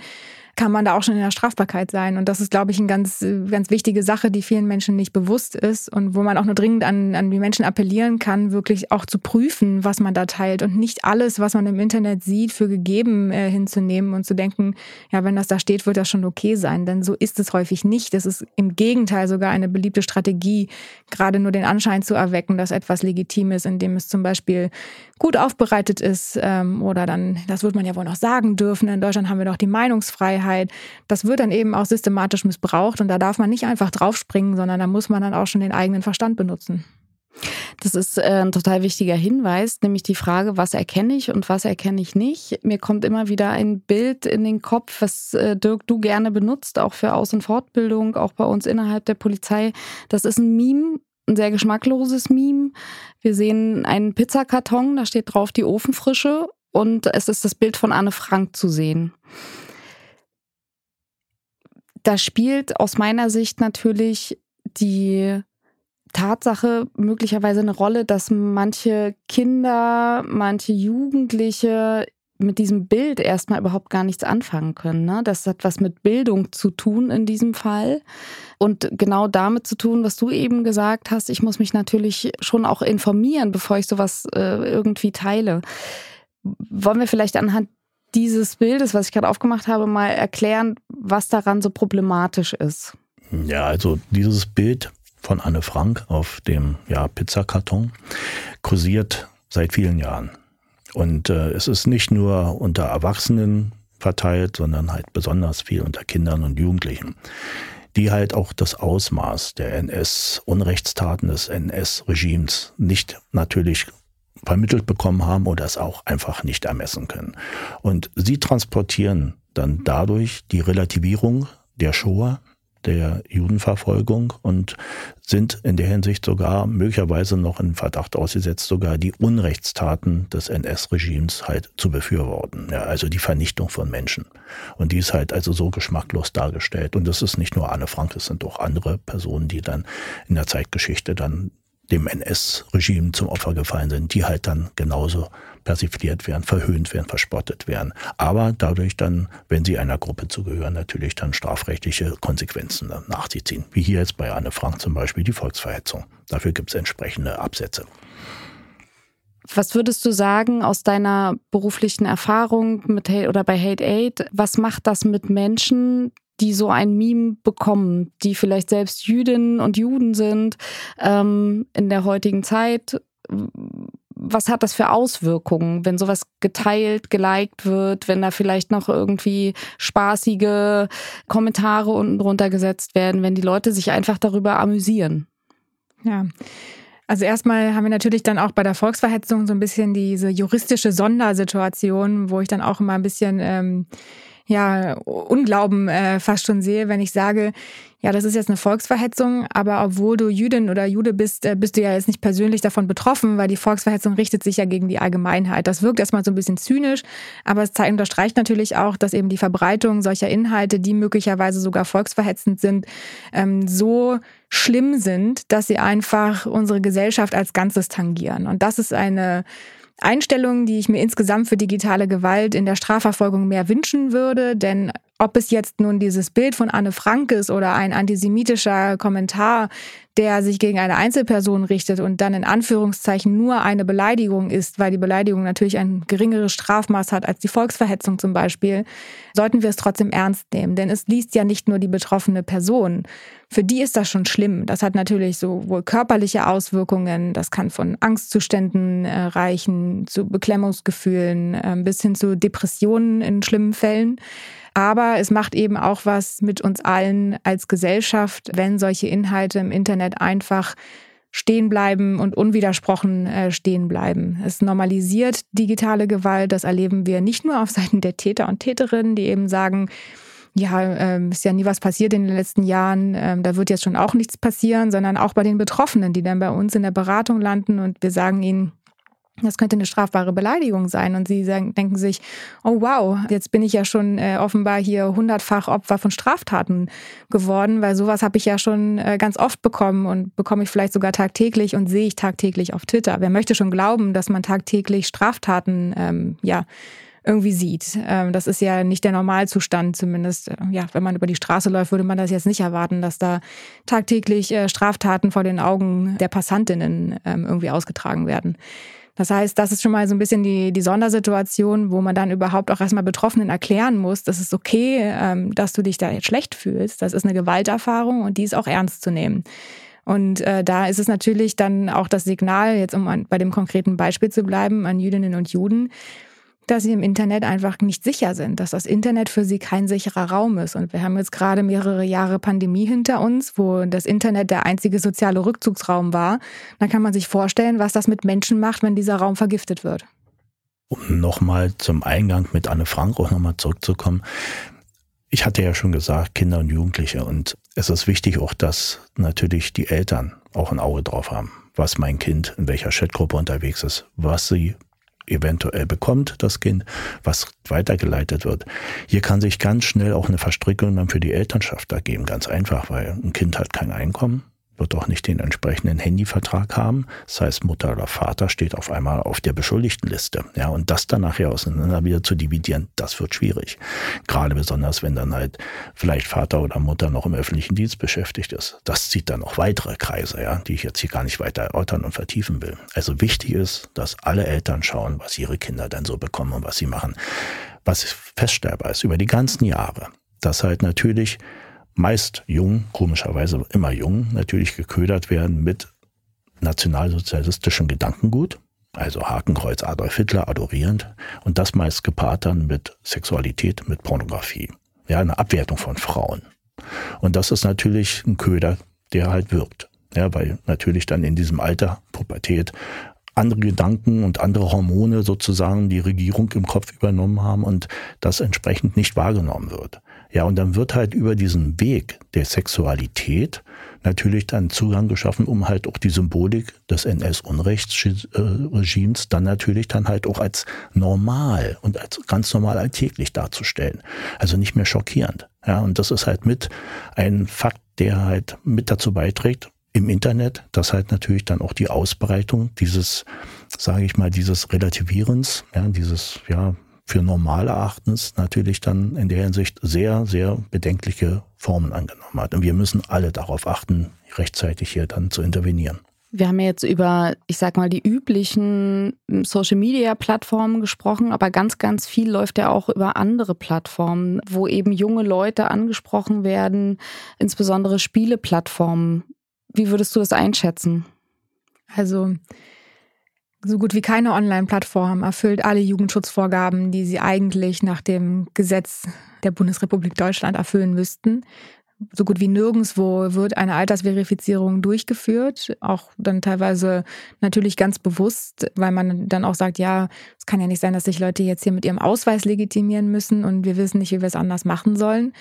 Speaker 5: kann man da auch schon in der Strafbarkeit sein. Und das ist, glaube ich, eine ganz, ganz wichtige Sache, die vielen Menschen nicht bewusst ist und wo man auch nur dringend an, an die Menschen appellieren kann, wirklich auch zu prüfen, was man da teilt und nicht alles, was man im Internet sieht, für gegeben äh, hinzunehmen und zu denken, ja, wenn das da steht, wird das schon okay sein. Denn so ist es häufig nicht. Es ist im Gegenteil sogar eine beliebte Strategie, gerade nur den Anschein zu erwecken, dass etwas legitim ist, indem es zum Beispiel gut aufbereitet ist ähm, oder dann, das wird man ja wohl noch sagen dürfen, in Deutschland haben wir doch die Meinungsfreiheit. Das wird dann eben auch systematisch missbraucht und da darf man nicht einfach draufspringen, sondern da muss man dann auch schon den eigenen Verstand benutzen.
Speaker 2: Das ist äh, ein total wichtiger Hinweis, nämlich die Frage, was erkenne ich und was erkenne ich nicht. Mir kommt immer wieder ein Bild in den Kopf, was äh, Dirk du gerne benutzt, auch für Aus- und Fortbildung, auch bei uns innerhalb der Polizei. Das ist ein Meme, ein sehr geschmackloses Meme. Wir sehen einen Pizzakarton, da steht drauf die Ofenfrische und es ist das Bild von Anne Frank zu sehen da spielt aus meiner Sicht natürlich die Tatsache möglicherweise eine Rolle, dass manche Kinder, manche Jugendliche mit diesem Bild erstmal überhaupt gar nichts anfangen können. Ne? Das hat was mit Bildung zu tun in diesem Fall. Und genau damit zu tun, was du eben gesagt hast, ich muss mich natürlich schon auch informieren, bevor ich sowas äh, irgendwie teile. Wollen wir vielleicht anhand dieses Bildes, was ich gerade aufgemacht habe, mal erklären, was daran so problematisch ist?
Speaker 4: Ja, also dieses Bild von Anne Frank auf dem ja, Pizzakarton kursiert seit vielen Jahren. Und äh, es ist nicht nur unter Erwachsenen verteilt, sondern halt besonders viel unter Kindern und Jugendlichen, die halt auch das Ausmaß der NS-Unrechtstaten des NS-Regimes nicht natürlich vermittelt bekommen haben oder es auch einfach nicht ermessen können. Und sie transportieren dann dadurch die Relativierung der Shoah, der Judenverfolgung und sind in der Hinsicht sogar möglicherweise noch in Verdacht ausgesetzt, sogar die Unrechtstaten des NS-Regimes halt zu befürworten. Ja, also die Vernichtung von Menschen. Und die ist halt also so geschmacklos dargestellt. Und das ist nicht nur Anne Frank, es sind auch andere Personen, die dann in der Zeitgeschichte dann dem NS-Regime zum Opfer gefallen sind, die halt dann genauso persifliert werden, verhöhnt werden, verspottet werden. Aber dadurch dann, wenn sie einer Gruppe zugehören, natürlich dann strafrechtliche Konsequenzen nach sich ziehen. Wie hier jetzt bei Anne Frank zum Beispiel die Volksverhetzung. Dafür gibt es entsprechende Absätze.
Speaker 2: Was würdest du sagen aus deiner beruflichen Erfahrung mit Hate oder bei Hate Aid? Was macht das mit Menschen, die so ein Meme bekommen, die vielleicht selbst Jüdinnen und Juden sind ähm, in der heutigen Zeit. Was hat das für Auswirkungen, wenn sowas geteilt, geliked wird, wenn da vielleicht noch irgendwie spaßige Kommentare unten drunter gesetzt werden, wenn die Leute sich einfach darüber amüsieren?
Speaker 5: Ja. Also erstmal haben wir natürlich dann auch bei der Volksverhetzung so ein bisschen diese juristische Sondersituation, wo ich dann auch immer ein bisschen ähm, ja, Unglauben äh, fast schon sehe, wenn ich sage, ja, das ist jetzt eine Volksverhetzung, aber obwohl du Jüdin oder Jude bist, äh, bist du ja jetzt nicht persönlich davon betroffen, weil die Volksverhetzung richtet sich ja gegen die Allgemeinheit. Das wirkt erstmal so ein bisschen zynisch, aber es zeigt, unterstreicht natürlich auch, dass eben die Verbreitung solcher Inhalte, die möglicherweise sogar volksverhetzend sind, ähm, so schlimm sind, dass sie einfach unsere Gesellschaft als Ganzes tangieren. Und das ist eine Einstellungen, die ich mir insgesamt für digitale Gewalt in der Strafverfolgung mehr wünschen würde. Denn ob es jetzt nun dieses Bild von Anne Frank ist oder ein antisemitischer Kommentar, der sich gegen eine Einzelperson richtet und dann in Anführungszeichen nur eine Beleidigung ist, weil die Beleidigung natürlich ein geringeres Strafmaß hat als die Volksverhetzung zum Beispiel, sollten wir es trotzdem ernst nehmen. Denn es liest ja nicht nur die betroffene Person. Für die ist das schon schlimm. Das hat natürlich sowohl körperliche Auswirkungen, das kann von Angstzuständen äh, reichen, zu Beklemmungsgefühlen äh, bis hin zu Depressionen in schlimmen Fällen. Aber es macht eben auch was mit uns allen als Gesellschaft, wenn solche Inhalte im Internet einfach stehen bleiben und unwidersprochen äh, stehen bleiben. Es normalisiert digitale Gewalt. Das erleben wir nicht nur auf Seiten der Täter und Täterinnen, die eben sagen, ja, äh, ist ja nie was passiert in den letzten Jahren, äh, da wird jetzt schon auch nichts passieren, sondern auch bei den Betroffenen, die dann bei uns in der Beratung landen und wir sagen ihnen, das könnte eine strafbare Beleidigung sein. Und sie sagen, denken sich, oh wow, jetzt bin ich ja schon äh, offenbar hier hundertfach Opfer von Straftaten geworden, weil sowas habe ich ja schon äh, ganz oft bekommen und bekomme ich vielleicht sogar tagtäglich und sehe ich tagtäglich auf Twitter. Wer möchte schon glauben, dass man tagtäglich Straftaten ähm, ja, irgendwie sieht. Ähm, das ist ja nicht der Normalzustand, zumindest. Äh, ja, wenn man über die Straße läuft, würde man das jetzt nicht erwarten, dass da tagtäglich äh, Straftaten vor den Augen der Passantinnen ähm, irgendwie ausgetragen werden. Das heißt, das ist schon mal so ein bisschen die, die Sondersituation, wo man dann überhaupt auch erstmal Betroffenen erklären muss, das ist okay, ähm, dass du dich da jetzt schlecht fühlst. Das ist eine Gewalterfahrung und die ist auch ernst zu nehmen. Und äh, da ist es natürlich dann auch das Signal, jetzt um an, bei dem konkreten Beispiel zu bleiben, an Jüdinnen und Juden, dass sie im Internet einfach nicht sicher sind, dass das Internet für sie kein sicherer Raum ist. Und wir haben jetzt gerade mehrere Jahre Pandemie hinter uns, wo das Internet der einzige soziale Rückzugsraum war. Dann kann man sich vorstellen, was das mit Menschen macht, wenn dieser Raum vergiftet wird.
Speaker 4: Um nochmal zum Eingang mit Anne Frank auch nochmal zurückzukommen. Ich hatte ja schon gesagt, Kinder und Jugendliche. Und es ist wichtig auch, dass natürlich die Eltern auch ein Auge drauf haben, was mein Kind in welcher Chatgruppe unterwegs ist, was sie eventuell bekommt, das Kind, was weitergeleitet wird. Hier kann sich ganz schnell auch eine Verstrickung dann für die Elternschaft ergeben. Ganz einfach, weil ein Kind hat kein Einkommen, wird auch nicht den entsprechenden Handyvertrag haben. Das heißt, Mutter oder Vater steht auf einmal auf der Beschuldigtenliste. Ja, und das dann nachher auseinander wieder zu dividieren, das wird schwierig. Gerade besonders, wenn dann halt vielleicht Vater oder Mutter noch im öffentlichen Dienst beschäftigt ist. Das zieht dann noch weitere Kreise, ja, die ich jetzt hier gar nicht weiter erörtern und vertiefen will. Also wichtig ist, dass alle Eltern schauen, was ihre Kinder dann so bekommen und was sie machen. Was feststellbar ist über die ganzen Jahre, dass halt natürlich meist jung, komischerweise immer jung, natürlich geködert werden mit nationalsozialistischem Gedankengut, also Hakenkreuz Adolf Hitler adorierend und das meist gepaart dann mit Sexualität, mit Pornografie. Ja, eine Abwertung von Frauen. Und das ist natürlich ein Köder, der halt wirkt. Ja, weil natürlich dann in diesem Alter, Pubertät, andere Gedanken und andere Hormone sozusagen die Regierung im Kopf übernommen haben und das entsprechend nicht wahrgenommen wird. Ja, und dann wird halt über diesen Weg der Sexualität natürlich dann Zugang geschaffen, um halt auch die Symbolik des NS-Unrechtsregimes dann natürlich dann halt auch als normal und als ganz normal alltäglich darzustellen. Also nicht mehr schockierend. Ja, und das ist halt mit ein Fakt, der halt mit dazu beiträgt, im Internet, dass halt natürlich dann auch die Ausbreitung dieses, sage ich mal, dieses Relativierens, ja, dieses, ja, für normal erachtens natürlich dann in der Hinsicht sehr, sehr bedenkliche Formen angenommen hat. Und wir müssen alle darauf achten, rechtzeitig hier dann zu intervenieren.
Speaker 2: Wir haben ja jetzt über, ich sag mal, die üblichen Social Media Plattformen gesprochen, aber ganz, ganz viel läuft ja auch über andere Plattformen, wo eben junge Leute angesprochen werden, insbesondere Spieleplattformen. Wie würdest du das einschätzen?
Speaker 5: Also, so gut wie keine Online-Plattform erfüllt alle Jugendschutzvorgaben, die sie eigentlich nach dem Gesetz der Bundesrepublik Deutschland erfüllen müssten. So gut wie nirgendwo wird eine Altersverifizierung durchgeführt, auch dann teilweise natürlich ganz bewusst, weil man dann auch sagt, ja, es kann ja nicht sein, dass sich Leute jetzt hier mit ihrem Ausweis legitimieren müssen und wir wissen nicht, wie wir es anders machen sollen.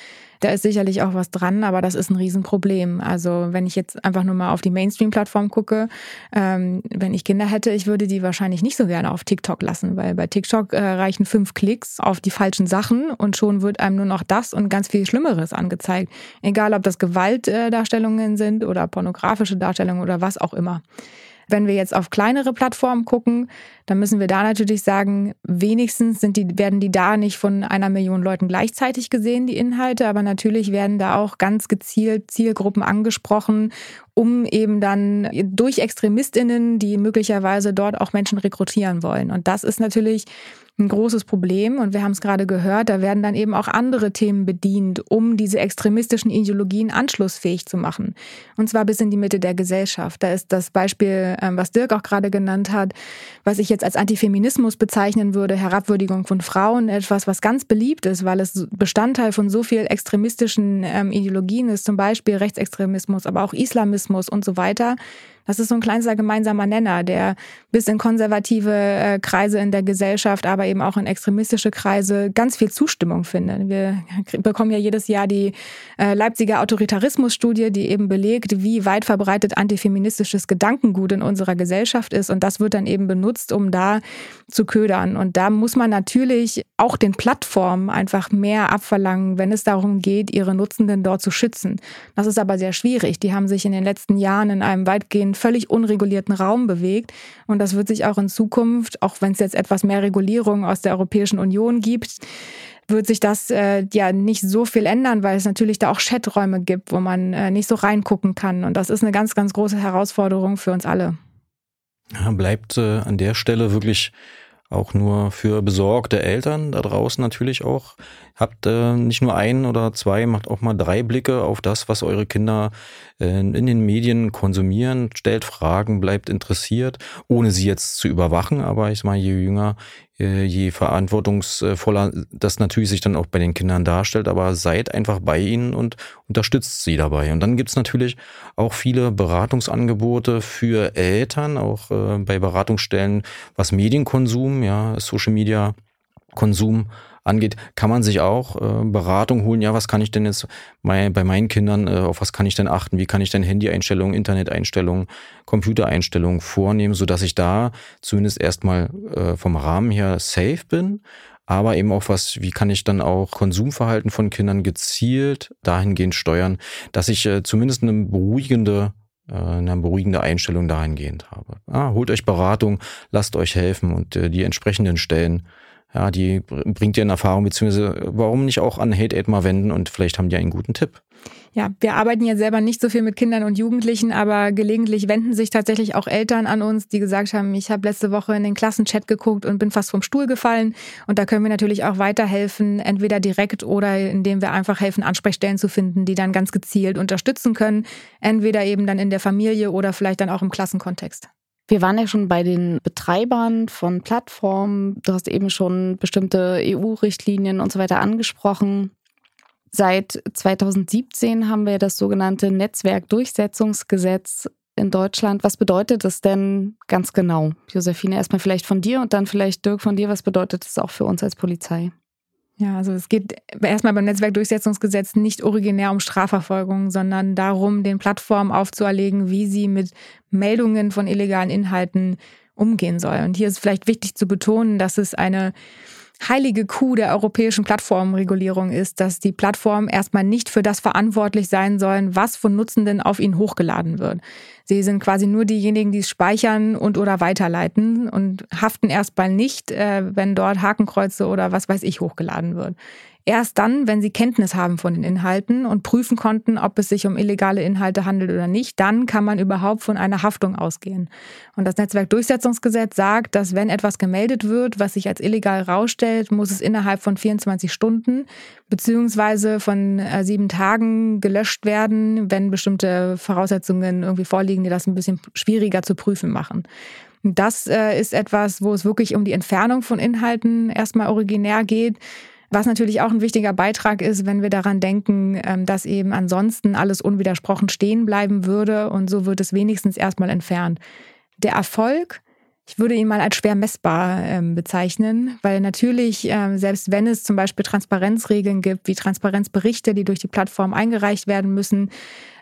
Speaker 5: Da ist sicherlich auch was dran, aber das ist ein Riesenproblem. Also wenn ich jetzt einfach nur mal auf die Mainstream-Plattform gucke, ähm, wenn ich Kinder hätte, ich würde die wahrscheinlich nicht so gerne auf TikTok lassen, weil bei TikTok äh, reichen fünf Klicks auf die falschen Sachen und schon wird einem nur noch das und ganz viel Schlimmeres angezeigt. Egal, ob das Gewaltdarstellungen sind oder pornografische Darstellungen oder was auch immer. Wenn wir jetzt auf kleinere Plattformen gucken, dann müssen wir da natürlich sagen, wenigstens sind die, werden die da nicht von einer Million Leuten gleichzeitig gesehen, die Inhalte, aber natürlich werden da auch ganz gezielt Zielgruppen angesprochen, um eben dann durch ExtremistInnen, die möglicherweise dort auch Menschen rekrutieren wollen. Und das ist natürlich ein großes Problem. Und wir haben es gerade gehört, da werden dann eben auch andere Themen bedient, um diese extremistischen Ideologien anschlussfähig zu machen. Und zwar bis in die Mitte der Gesellschaft. Da ist das Beispiel, ähm, was Dirk auch gerade genannt hat, was ich jetzt als Antifeminismus bezeichnen würde, Herabwürdigung von Frauen, etwas, was ganz beliebt ist, weil es Bestandteil von so viel extremistischen ähm, Ideologien ist, zum Beispiel Rechtsextremismus, aber auch Islamismus und so weiter. Das ist so ein kleinster gemeinsamer Nenner, der bis in konservative äh, Kreise in der Gesellschaft, aber eben auch in extremistische Kreise ganz viel Zustimmung findet. Wir bekommen ja jedes Jahr die äh, Leipziger Autoritarismusstudie, die eben belegt, wie weit verbreitet antifeministisches Gedankengut in unserer Gesellschaft ist. Und das wird dann eben benutzt, um da zu ködern. Und da muss man natürlich auch den Plattformen einfach mehr abverlangen, wenn es darum geht, ihre Nutzenden dort zu schützen. Das ist aber sehr schwierig. Die haben sich in den letzten Jahren in einem weitgehend völlig unregulierten Raum bewegt. Und das wird sich auch in Zukunft, auch wenn es jetzt etwas mehr Regulierung aus der Europäischen Union gibt, wird sich das äh, ja nicht so viel ändern, weil es natürlich da auch Chaträume gibt, wo man äh, nicht so reingucken kann. Und das ist eine ganz, ganz große Herausforderung für uns alle.
Speaker 3: Ja, bleibt äh, an der Stelle wirklich auch nur für besorgte Eltern da draußen natürlich auch. Habt äh, nicht nur einen oder zwei, macht auch mal drei Blicke auf das, was eure Kinder äh, in den Medien konsumieren. Stellt Fragen, bleibt interessiert, ohne sie jetzt zu überwachen. Aber ich mal, je jünger, äh, je verantwortungsvoller das natürlich sich dann auch bei den Kindern darstellt. Aber seid einfach bei ihnen und unterstützt sie dabei. Und dann gibt's natürlich auch viele Beratungsangebote für Eltern, auch äh, bei Beratungsstellen, was Medienkonsum, ja, Social Media Konsum angeht, kann man sich auch äh, Beratung holen. Ja, was kann ich denn jetzt mein, bei meinen Kindern, äh, auf was kann ich denn achten? Wie kann ich denn Handy-Einstellungen, Internet-Einstellungen, Computer-Einstellungen vornehmen, sodass ich da zumindest erstmal äh, vom Rahmen her safe bin? aber eben auch was, wie kann ich dann auch Konsumverhalten von Kindern gezielt dahingehend steuern, dass ich äh, zumindest eine beruhigende äh, eine beruhigende Einstellung dahingehend habe. Ah, holt euch Beratung, lasst euch helfen und äh, die entsprechenden Stellen ja, die bringt dir in Erfahrung, beziehungsweise warum nicht auch an Hate Aid mal wenden und vielleicht haben die einen guten Tipp.
Speaker 5: Ja, wir arbeiten ja selber nicht so viel mit Kindern und Jugendlichen, aber gelegentlich wenden sich tatsächlich auch Eltern an uns, die gesagt haben, ich habe letzte Woche in den Klassenchat geguckt und bin fast vom Stuhl gefallen. Und da können wir natürlich auch weiterhelfen, entweder direkt oder indem wir einfach helfen, Ansprechstellen zu finden, die dann ganz gezielt unterstützen können. Entweder eben dann in der Familie oder vielleicht dann auch im Klassenkontext.
Speaker 2: Wir waren ja schon bei den Betreibern von Plattformen. Du hast eben schon bestimmte EU-Richtlinien und so weiter angesprochen. Seit 2017 haben wir das sogenannte Netzwerkdurchsetzungsgesetz in Deutschland. Was bedeutet das denn ganz genau? Josephine, erstmal vielleicht von dir und dann vielleicht Dirk von dir. Was bedeutet das auch für uns als Polizei?
Speaker 5: Ja, also es geht erstmal beim Netzwerkdurchsetzungsgesetz nicht originär um Strafverfolgung, sondern darum, den Plattformen aufzuerlegen, wie sie mit Meldungen von illegalen Inhalten umgehen soll. Und hier ist vielleicht wichtig zu betonen, dass es eine heilige Kuh der europäischen Plattformregulierung ist, dass die Plattformen erstmal nicht für das verantwortlich sein sollen, was von Nutzenden auf ihnen hochgeladen wird. Sie sind quasi nur diejenigen, die es speichern und oder weiterleiten und haften erstmal nicht, äh, wenn dort Hakenkreuze oder was weiß ich hochgeladen wird. Erst dann, wenn sie Kenntnis haben von den Inhalten und prüfen konnten, ob es sich um illegale Inhalte handelt oder nicht, dann kann man überhaupt von einer Haftung ausgehen. Und das Netzwerkdurchsetzungsgesetz sagt, dass wenn etwas gemeldet wird, was sich als illegal rausstellt, muss es innerhalb von 24 Stunden beziehungsweise von äh, sieben Tagen gelöscht werden, wenn bestimmte Voraussetzungen irgendwie vorliegen, die das ein bisschen schwieriger zu prüfen machen. Das äh, ist etwas, wo es wirklich um die Entfernung von Inhalten erstmal originär geht. Was natürlich auch ein wichtiger Beitrag ist, wenn wir daran denken, ähm, dass eben ansonsten alles unwidersprochen stehen bleiben würde und so wird es wenigstens erstmal entfernt. Der Erfolg, ich würde ihn mal als schwer messbar ähm, bezeichnen, weil natürlich, ähm, selbst wenn es zum Beispiel Transparenzregeln gibt, wie Transparenzberichte, die durch die Plattform eingereicht werden müssen,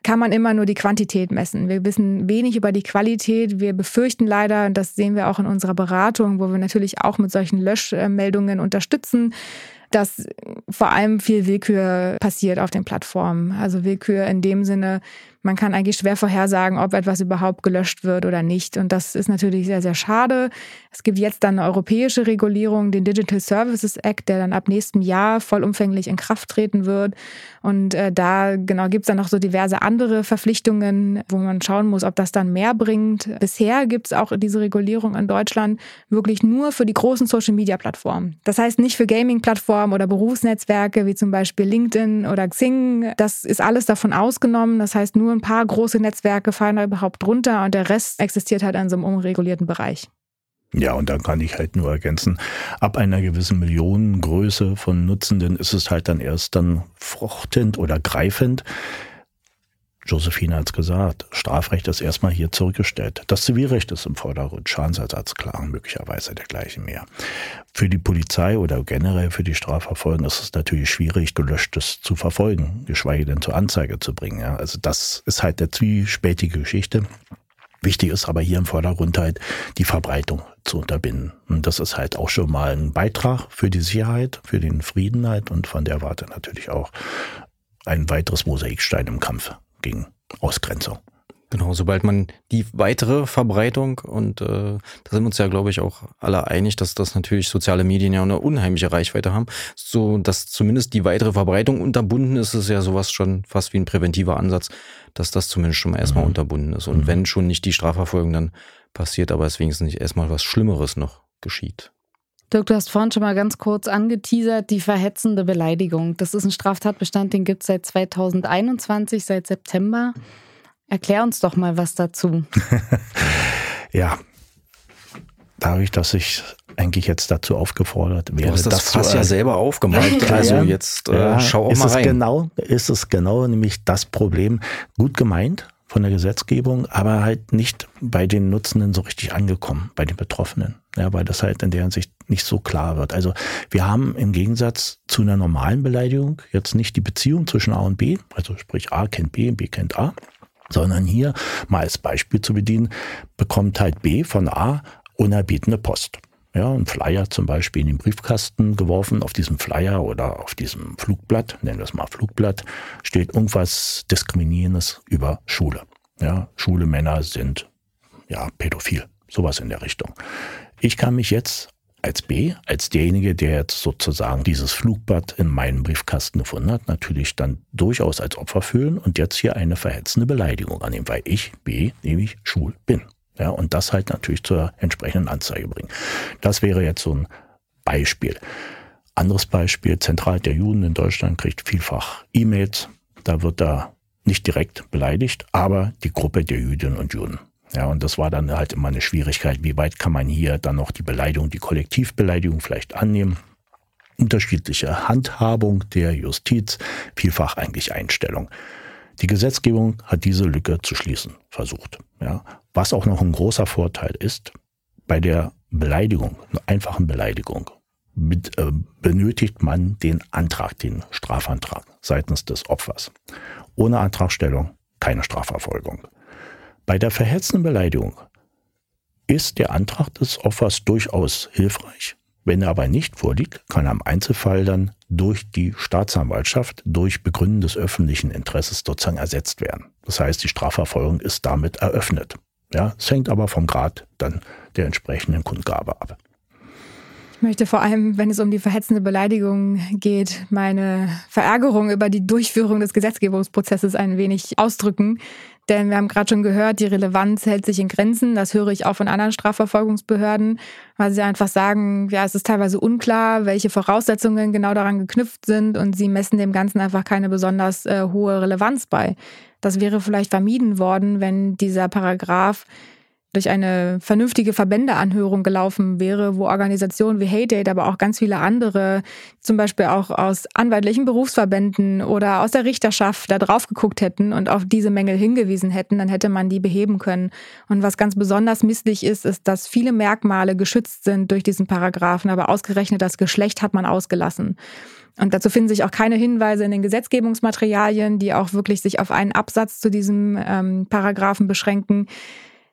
Speaker 5: kann man immer nur die Quantität messen. Wir wissen wenig über die Qualität. Wir befürchten leider, und das sehen wir auch in unserer Beratung, wo wir natürlich auch mit solchen Löschmeldungen unterstützen, dass vor allem viel Willkür passiert auf den Plattformen. Also Willkür in dem Sinne, man kann eigentlich schwer vorhersagen, ob etwas überhaupt gelöscht wird oder nicht. Und das ist natürlich sehr, sehr schade. Es gibt jetzt dann eine europäische Regulierung, den Digital Services Act, der dann ab nächstem Jahr vollumfänglich in Kraft treten wird. Und äh, da genau gibt es dann noch so diverse andere Verpflichtungen, wo man schauen muss, ob das dann mehr bringt. Bisher gibt es auch diese Regulierung in Deutschland wirklich nur für die großen Social-Media-Plattformen. Das heißt nicht für Gaming-Plattformen oder Berufsnetzwerke wie zum Beispiel LinkedIn oder Xing. Das ist alles davon ausgenommen. Das heißt nur ein paar große Netzwerke fallen da überhaupt drunter und der Rest existiert halt in so einem unregulierten Bereich.
Speaker 4: Ja, und dann kann ich halt nur ergänzen, ab einer gewissen Millionengröße von Nutzenden ist es halt dann erst dann fruchtend oder greifend. Josephine hat es gesagt, Strafrecht ist erstmal hier zurückgestellt. Das Zivilrecht ist im Vordergrund, Schadensersatz, Klagen möglicherweise dergleichen mehr. Für die Polizei oder generell für die Strafverfolgung ist es natürlich schwierig, Gelöschtes zu verfolgen, geschweige denn zur Anzeige zu bringen. Ja. Also das ist halt der zwiespältige Geschichte. Wichtig ist aber hier im Vordergrund halt die Verbreitung zu unterbinden. Und das ist halt auch schon mal ein Beitrag für die Sicherheit, für den Frieden halt und von der Warte natürlich auch ein weiteres Mosaikstein im Kampf gegen Ausgrenzung.
Speaker 3: Genau, sobald man die weitere Verbreitung und äh, da sind wir uns ja, glaube ich, auch alle einig, dass das natürlich soziale Medien ja eine unheimliche Reichweite haben, so dass zumindest die weitere Verbreitung unterbunden ist, ist ja sowas schon fast wie ein präventiver Ansatz, dass das zumindest schon mal erstmal mhm. unterbunden ist und mhm. wenn schon nicht die Strafverfolgung dann passiert, aber es wenigstens nicht erstmal was Schlimmeres noch geschieht.
Speaker 2: Dirk, du hast vorhin schon mal ganz kurz angeteasert, die verhetzende Beleidigung. Das ist ein Straftatbestand, den gibt es seit 2021, seit September. Erklär uns doch mal was dazu. *laughs*
Speaker 4: ja, dadurch, dass ich eigentlich jetzt dazu aufgefordert werde. Du
Speaker 3: hast das, das ja selber aufgemalt. Also jetzt äh, ja, schau auch
Speaker 4: ist
Speaker 3: mal rein.
Speaker 4: Es genau, ist es genau nämlich das Problem. Gut gemeint von der Gesetzgebung, aber halt nicht bei den Nutzenden so richtig angekommen, bei den Betroffenen. Ja, weil das halt in der Hinsicht nicht so klar wird. Also wir haben im Gegensatz zu einer normalen Beleidigung jetzt nicht die Beziehung zwischen A und B, also sprich A kennt B, B kennt A, sondern hier mal als Beispiel zu bedienen, bekommt halt B von A unerbietene Post. Ja, ein Flyer zum Beispiel in den Briefkasten geworfen. Auf diesem Flyer oder auf diesem Flugblatt, nennen wir es mal Flugblatt, steht irgendwas Diskriminierendes über Schule. Ja, Schule Männer sind ja pädophil. Sowas in der Richtung. Ich kann mich jetzt als B, als derjenige, der jetzt sozusagen dieses Flugblatt in meinem Briefkasten gefunden hat, natürlich dann durchaus als Opfer fühlen und jetzt hier eine verhetzende Beleidigung annehmen, weil ich B, nämlich schwul bin. Ja, und das halt natürlich zur entsprechenden Anzeige bringen. Das wäre jetzt so ein Beispiel. Anderes Beispiel, Zentral der Juden in Deutschland kriegt vielfach E-Mails. Da wird da nicht direkt beleidigt, aber die Gruppe der Jüdinnen und Juden. Ja, und das war dann halt immer eine Schwierigkeit. Wie weit kann man hier dann noch die Beleidigung, die Kollektivbeleidigung vielleicht annehmen? Unterschiedliche Handhabung der Justiz, vielfach eigentlich Einstellung. Die Gesetzgebung hat diese Lücke zu schließen versucht. Ja, was auch noch ein großer Vorteil ist, bei der Beleidigung, einer einfachen Beleidigung, mit, äh, benötigt man den Antrag, den Strafantrag seitens des Opfers. Ohne Antragstellung keine Strafverfolgung. Bei der verhetzenden Beleidigung ist der Antrag des Opfers durchaus hilfreich. Wenn er aber nicht vorliegt, kann er im Einzelfall dann durch die Staatsanwaltschaft durch Begründen des öffentlichen Interesses sozusagen ersetzt werden. Das heißt, die Strafverfolgung ist damit eröffnet. Ja, es hängt aber vom Grad dann der entsprechenden Kundgabe ab.
Speaker 5: Ich möchte vor allem, wenn es um die verhetzende Beleidigung geht, meine Verärgerung über die Durchführung des Gesetzgebungsprozesses ein wenig ausdrücken. Denn wir haben gerade schon gehört, die Relevanz hält sich in Grenzen. Das höre ich auch von anderen Strafverfolgungsbehörden, weil sie einfach sagen, ja, es ist teilweise unklar, welche Voraussetzungen genau daran geknüpft sind und sie messen dem Ganzen einfach keine besonders äh, hohe Relevanz bei. Das wäre vielleicht vermieden worden, wenn dieser Paragraph durch eine vernünftige Verbändeanhörung gelaufen wäre, wo Organisationen wie Aid, aber auch ganz viele andere, zum Beispiel auch aus anwaltlichen Berufsverbänden oder aus der Richterschaft da drauf geguckt hätten und auf diese Mängel hingewiesen hätten, dann hätte man die beheben können. Und was ganz besonders misslich ist, ist, dass viele Merkmale geschützt sind durch diesen Paragraphen, aber ausgerechnet das Geschlecht hat man ausgelassen. Und dazu finden sich auch keine Hinweise in den Gesetzgebungsmaterialien, die auch wirklich sich auf einen Absatz zu diesem ähm, Paragraphen beschränken.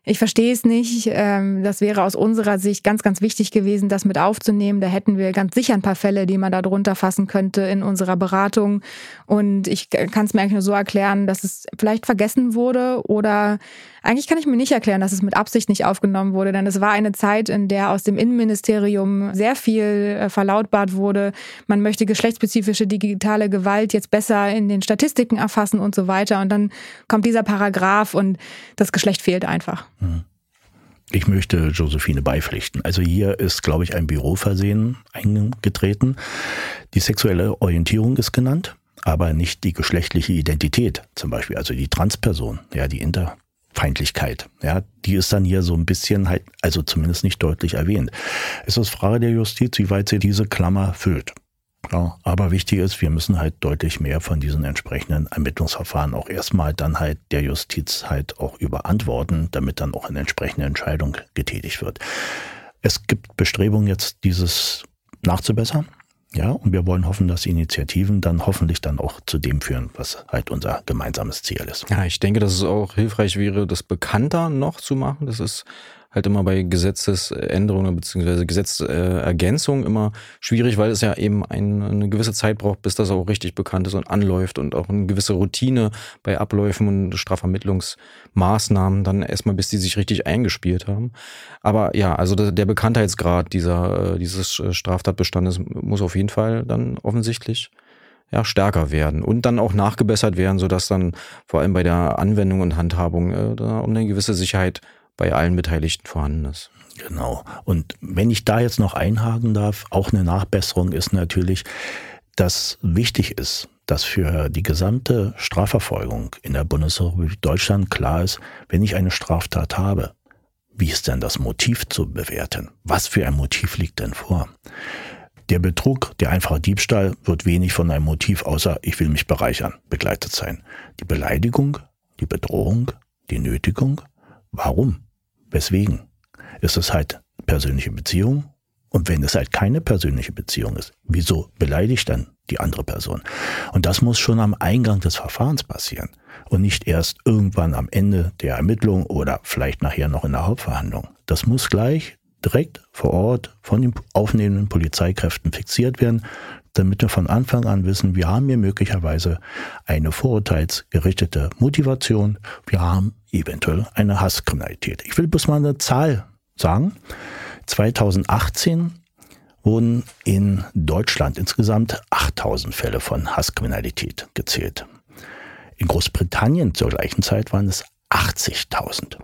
Speaker 5: Ich verstehe es nicht. Ähm, das wäre aus unserer Sicht ganz, ganz wichtig gewesen, das mit aufzunehmen. Da hätten wir ganz sicher ein paar Fälle, die man da drunter fassen könnte in unserer Beratung. Und ich kann es mir eigentlich nur so erklären, dass es vielleicht vergessen wurde oder eigentlich kann ich mir nicht erklären, dass es mit Absicht nicht aufgenommen wurde, denn es war eine Zeit, in der aus dem Innenministerium sehr viel äh, verlautbart wurde. Man möchte geschlechtsspezifische digitale Gewalt jetzt besser in den Statistiken erfassen und so weiter. Und dann kommt dieser Paragraph und das Geschlecht fehlt einfach.
Speaker 4: Hm. Ich möchte Josephine beipflichten. Also hier ist, glaube ich, ein Büroversehen eingetreten. Die sexuelle Orientierung ist genannt, aber nicht die geschlechtliche Identität, zum Beispiel, also die Transperson, ja, die Interfeindlichkeit. Ja, die ist dann hier so ein bisschen halt, also zumindest nicht deutlich erwähnt. Es ist Frage der Justiz, wie weit sie diese Klammer füllt. Ja, aber wichtig ist, wir müssen halt deutlich mehr von diesen entsprechenden Ermittlungsverfahren auch erstmal dann halt der Justiz halt auch überantworten, damit dann auch eine entsprechende Entscheidung getätigt wird. Es gibt Bestrebungen jetzt, dieses nachzubessern. Ja, und wir wollen hoffen, dass die Initiativen dann hoffentlich dann auch zu dem führen, was halt unser gemeinsames Ziel ist.
Speaker 3: Ja, ich denke, dass es auch hilfreich wäre, das bekannter noch zu machen. Das ist halt immer bei Gesetzesänderungen bzw. Gesetzergänzungen immer schwierig, weil es ja eben ein, eine gewisse Zeit braucht, bis das auch richtig bekannt ist und anläuft und auch eine gewisse Routine bei Abläufen und Strafvermittlungsmaßnahmen dann erstmal, bis die sich richtig eingespielt haben. Aber ja, also der Bekanntheitsgrad dieser, dieses Straftatbestandes muss auf jeden Fall dann offensichtlich ja, stärker werden und dann auch nachgebessert werden, sodass dann vor allem bei der Anwendung und Handhabung äh, da um eine gewisse Sicherheit bei allen Beteiligten vorhanden ist.
Speaker 4: Genau. Und wenn ich da jetzt noch einhaken darf, auch eine Nachbesserung ist natürlich, dass wichtig ist, dass für die gesamte Strafverfolgung in der Bundesrepublik Deutschland klar ist, wenn ich eine Straftat habe, wie ist denn das Motiv zu bewerten? Was für ein Motiv liegt denn vor? Der Betrug, der einfache Diebstahl wird wenig von einem Motiv außer ich will mich bereichern begleitet sein. Die Beleidigung, die Bedrohung, die Nötigung. Warum? Weswegen? Ist es halt persönliche Beziehung? Und wenn es halt keine persönliche Beziehung ist, wieso beleidigt dann die andere Person? Und das muss schon am Eingang des Verfahrens passieren und nicht erst irgendwann am Ende der Ermittlung oder vielleicht nachher noch in der Hauptverhandlung. Das muss gleich direkt vor Ort von den aufnehmenden Polizeikräften fixiert werden, damit wir von Anfang an wissen, wir haben hier möglicherweise eine vorurteilsgerichtete Motivation, wir haben eventuell eine Hasskriminalität. Ich will bloß mal eine Zahl sagen. 2018 wurden in Deutschland insgesamt 8000 Fälle von Hasskriminalität gezählt. In Großbritannien zur gleichen Zeit waren es 80.000.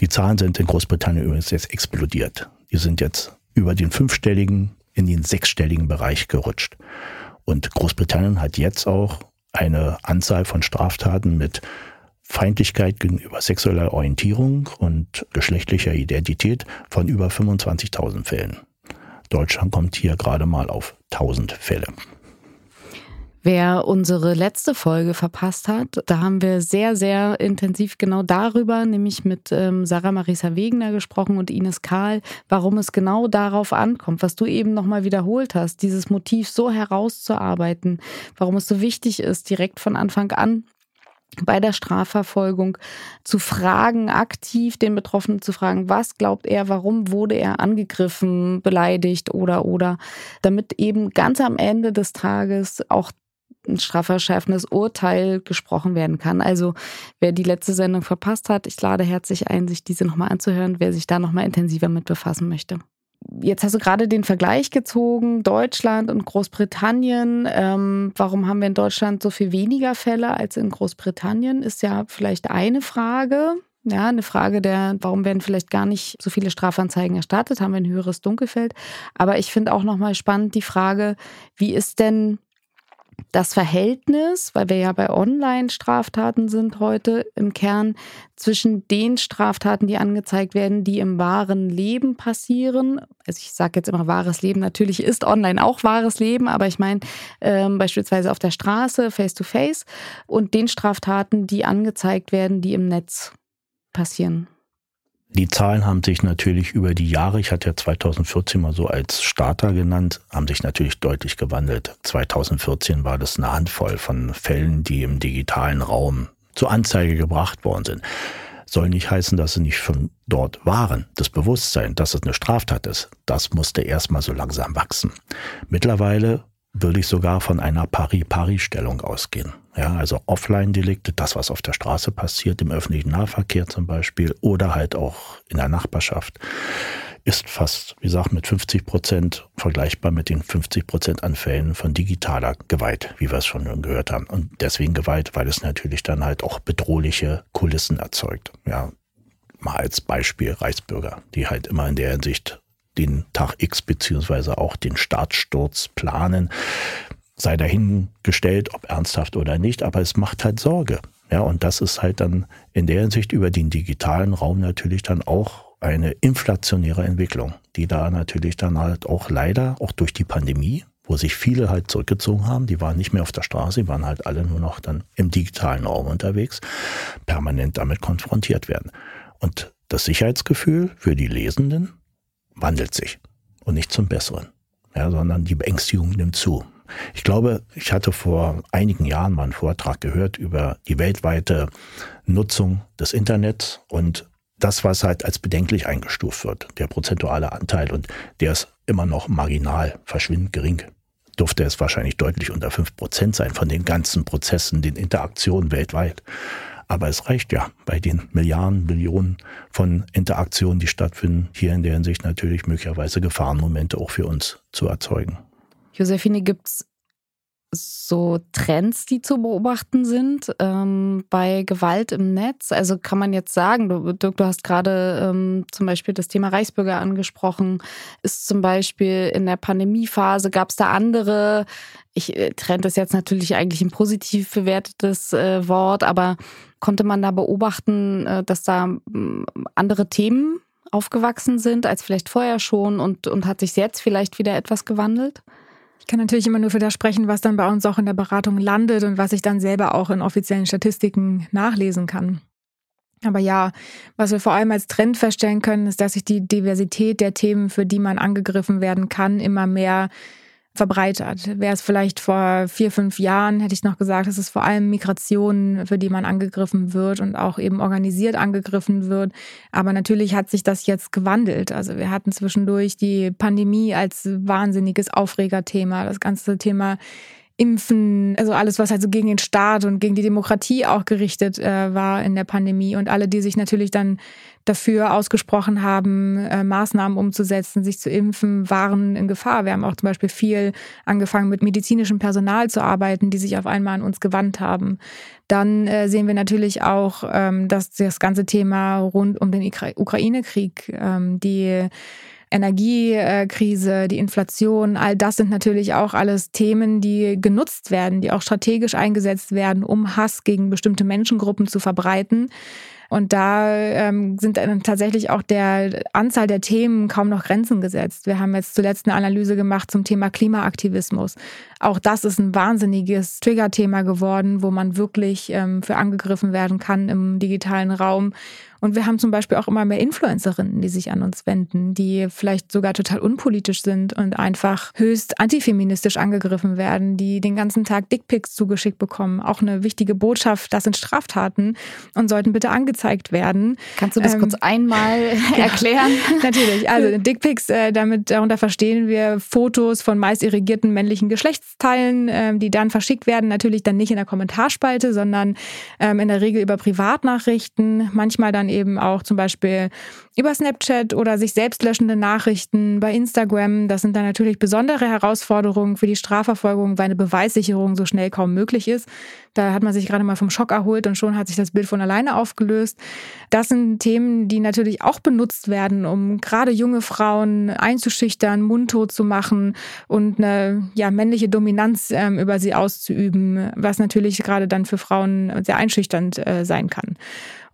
Speaker 4: Die Zahlen sind in Großbritannien übrigens jetzt explodiert. Die sind jetzt über den fünfstelligen in den sechsstelligen Bereich gerutscht. Und Großbritannien hat jetzt auch eine Anzahl von Straftaten mit Feindlichkeit gegenüber sexueller Orientierung und geschlechtlicher Identität von über 25.000 Fällen. Deutschland kommt hier gerade mal auf 1000 Fälle.
Speaker 2: Wer unsere letzte Folge verpasst hat, da haben wir sehr, sehr intensiv genau darüber, nämlich mit ähm, Sarah Marisa Wegener gesprochen und Ines Karl, warum es genau darauf ankommt, was du eben nochmal wiederholt hast, dieses Motiv so herauszuarbeiten, warum es so wichtig ist, direkt von Anfang an bei der Strafverfolgung zu fragen, aktiv den Betroffenen zu fragen, was glaubt er, warum wurde er angegriffen, beleidigt oder oder, damit eben ganz am Ende des Tages auch ein strafverschärfendes Urteil gesprochen werden kann. Also wer die letzte Sendung verpasst hat, ich lade herzlich ein, sich diese nochmal anzuhören, wer sich da nochmal intensiver mit befassen möchte. Jetzt hast du gerade den Vergleich gezogen, Deutschland und Großbritannien. Ähm, warum haben wir in Deutschland so viel weniger Fälle als in Großbritannien? Ist ja vielleicht eine Frage. Ja, eine Frage der, warum werden vielleicht gar nicht so viele Strafanzeigen erstattet, haben wir ein höheres Dunkelfeld. Aber ich finde auch nochmal spannend die Frage, wie ist denn das Verhältnis, weil wir ja bei Online-Straftaten sind heute im Kern, zwischen den Straftaten, die angezeigt werden, die im wahren Leben passieren. Also ich sage jetzt immer wahres Leben, natürlich ist online auch wahres Leben, aber ich meine ähm, beispielsweise auf der Straße, face-to-face, -face, und den Straftaten, die angezeigt werden, die im Netz passieren.
Speaker 4: Die Zahlen haben sich natürlich über die Jahre, ich hatte ja 2014 mal so als Starter genannt, haben sich natürlich deutlich gewandelt. 2014 war das eine Handvoll von Fällen, die im digitalen Raum zur Anzeige gebracht worden sind. Soll nicht heißen, dass sie nicht von dort waren. Das Bewusstsein, dass es eine Straftat ist, das musste erstmal so langsam wachsen. Mittlerweile würde ich sogar von einer Pari-Pari-Stellung ausgehen. Ja, also Offline-Delikte, das, was auf der Straße passiert, im öffentlichen Nahverkehr zum Beispiel oder halt auch in der Nachbarschaft, ist fast, wie gesagt, mit 50 Prozent vergleichbar mit den 50 Prozent an Fällen von digitaler Gewalt, wie wir es schon gehört haben. Und deswegen Gewalt, weil es natürlich dann halt auch bedrohliche Kulissen erzeugt. Ja, mal als Beispiel Reichsbürger, die halt immer in der Hinsicht den Tag X beziehungsweise auch den Startsturz planen sei dahingestellt, ob ernsthaft oder nicht, aber es macht halt Sorge. Ja, und das ist halt dann in der Hinsicht über den digitalen Raum natürlich dann auch eine inflationäre Entwicklung, die da natürlich dann halt auch leider, auch durch die Pandemie, wo sich viele halt zurückgezogen haben, die waren nicht mehr auf der Straße, die waren halt alle nur noch dann im digitalen Raum unterwegs, permanent damit konfrontiert werden. Und das Sicherheitsgefühl für die Lesenden wandelt sich und nicht zum Besseren, ja, sondern die Beängstigung nimmt zu. Ich glaube, ich hatte vor einigen Jahren mal einen Vortrag gehört über die weltweite Nutzung des Internets und das, was halt als bedenklich eingestuft wird, der prozentuale Anteil. Und der ist immer noch marginal, verschwindend gering. Dürfte es wahrscheinlich deutlich unter fünf Prozent sein von den ganzen Prozessen, den Interaktionen weltweit. Aber es reicht ja bei den Milliarden, Billionen von Interaktionen, die stattfinden, hier in der Hinsicht natürlich möglicherweise Gefahrenmomente auch für uns zu erzeugen.
Speaker 2: Josephine, gibt es so Trends, die zu beobachten sind ähm, bei Gewalt im Netz? Also kann man jetzt sagen, du, Dirk, du hast gerade ähm, zum Beispiel das Thema Reichsbürger angesprochen. Ist zum Beispiel in der Pandemiephase, gab es da andere, ich äh, Trend ist jetzt natürlich eigentlich ein positiv bewertetes äh, Wort, aber konnte man da beobachten, äh, dass da äh, andere Themen aufgewachsen sind als vielleicht vorher schon und, und hat sich jetzt vielleicht wieder etwas gewandelt?
Speaker 5: Ich kann natürlich immer nur für das sprechen, was dann bei uns auch in der Beratung landet und was ich dann selber auch in offiziellen Statistiken nachlesen kann. Aber ja, was wir vor allem als Trend feststellen können, ist, dass sich die Diversität der Themen, für die man angegriffen werden kann, immer mehr verbreitert. Wäre es vielleicht vor vier, fünf Jahren, hätte ich noch gesagt, es ist vor allem Migration, für die man angegriffen wird und auch eben organisiert angegriffen wird. Aber natürlich hat sich das jetzt gewandelt. Also wir hatten zwischendurch die Pandemie als wahnsinniges Aufregerthema. Das ganze Thema Impfen, also alles, was halt so gegen den Staat und gegen die Demokratie auch gerichtet äh, war in der Pandemie und alle, die sich natürlich dann dafür ausgesprochen haben, äh, Maßnahmen umzusetzen, sich zu impfen, waren in Gefahr. Wir haben auch zum Beispiel viel angefangen mit medizinischem Personal zu arbeiten, die sich auf einmal an uns gewandt haben. Dann äh, sehen wir natürlich auch, ähm, dass das ganze Thema rund um den Ukraine-Krieg, ähm, die Energiekrise, die Inflation, all das sind natürlich auch alles Themen, die genutzt werden, die auch strategisch eingesetzt werden, um Hass gegen bestimmte Menschengruppen zu verbreiten. Und da ähm, sind dann tatsächlich auch der Anzahl der Themen kaum noch Grenzen gesetzt. Wir haben jetzt zuletzt eine Analyse gemacht zum Thema Klimaaktivismus. Auch das ist ein wahnsinniges Triggerthema geworden, wo man wirklich ähm, für angegriffen werden kann im digitalen Raum. Und wir haben zum Beispiel auch immer mehr Influencerinnen, die sich an uns wenden, die vielleicht sogar total unpolitisch sind und einfach höchst antifeministisch angegriffen werden, die den ganzen Tag Dickpics zugeschickt bekommen. Auch eine wichtige Botschaft, das sind Straftaten und sollten bitte angezeigt werden.
Speaker 2: Kannst du das ähm, kurz einmal *laughs* erklären? *laughs*
Speaker 5: natürlich. Also Dickpics, äh, damit darunter verstehen wir Fotos von meist irrigierten männlichen Geschlechtsteilen, äh, die dann verschickt werden. Natürlich dann nicht in der Kommentarspalte, sondern ähm, in der Regel über Privatnachrichten. Manchmal dann eben auch zum Beispiel über Snapchat oder sich selbst löschende Nachrichten bei Instagram. Das sind dann natürlich besondere Herausforderungen für die Strafverfolgung, weil eine Beweissicherung so schnell kaum möglich ist. Da hat man sich gerade mal vom Schock erholt und schon hat sich das Bild von alleine aufgelöst. Das sind Themen, die natürlich auch benutzt werden, um gerade junge Frauen einzuschüchtern, mundtot zu machen und eine ja, männliche Dominanz ähm, über sie auszuüben, was natürlich gerade dann für Frauen sehr einschüchternd äh, sein kann.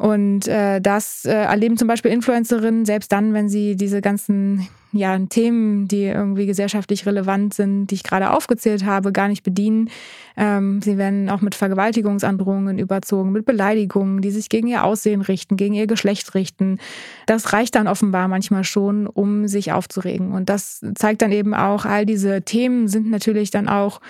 Speaker 5: Und äh, das äh, erleben zum Beispiel Influencerinnen selbst dann, wenn sie diese ganzen ja, Themen, die irgendwie gesellschaftlich relevant sind, die ich gerade aufgezählt habe, gar nicht bedienen. Ähm, sie werden auch mit Vergewaltigungsandrohungen überzogen, mit Beleidigungen, die sich gegen ihr Aussehen richten, gegen ihr Geschlecht richten. Das reicht dann offenbar manchmal schon, um sich aufzuregen. Und das zeigt dann eben auch, all diese Themen sind natürlich dann auch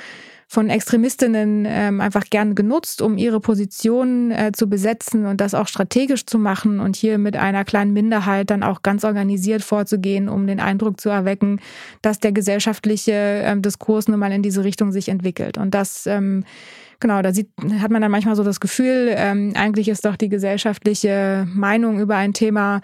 Speaker 5: von Extremistinnen ähm, einfach gern genutzt, um ihre Position äh, zu besetzen und das auch strategisch zu machen und hier mit einer kleinen Minderheit dann auch ganz organisiert vorzugehen, um den Eindruck zu erwecken, dass der gesellschaftliche ähm, Diskurs nun mal in diese Richtung sich entwickelt. Und das ähm, Genau, da sieht, hat man dann manchmal so das Gefühl, ähm, eigentlich ist doch die gesellschaftliche Meinung über ein Thema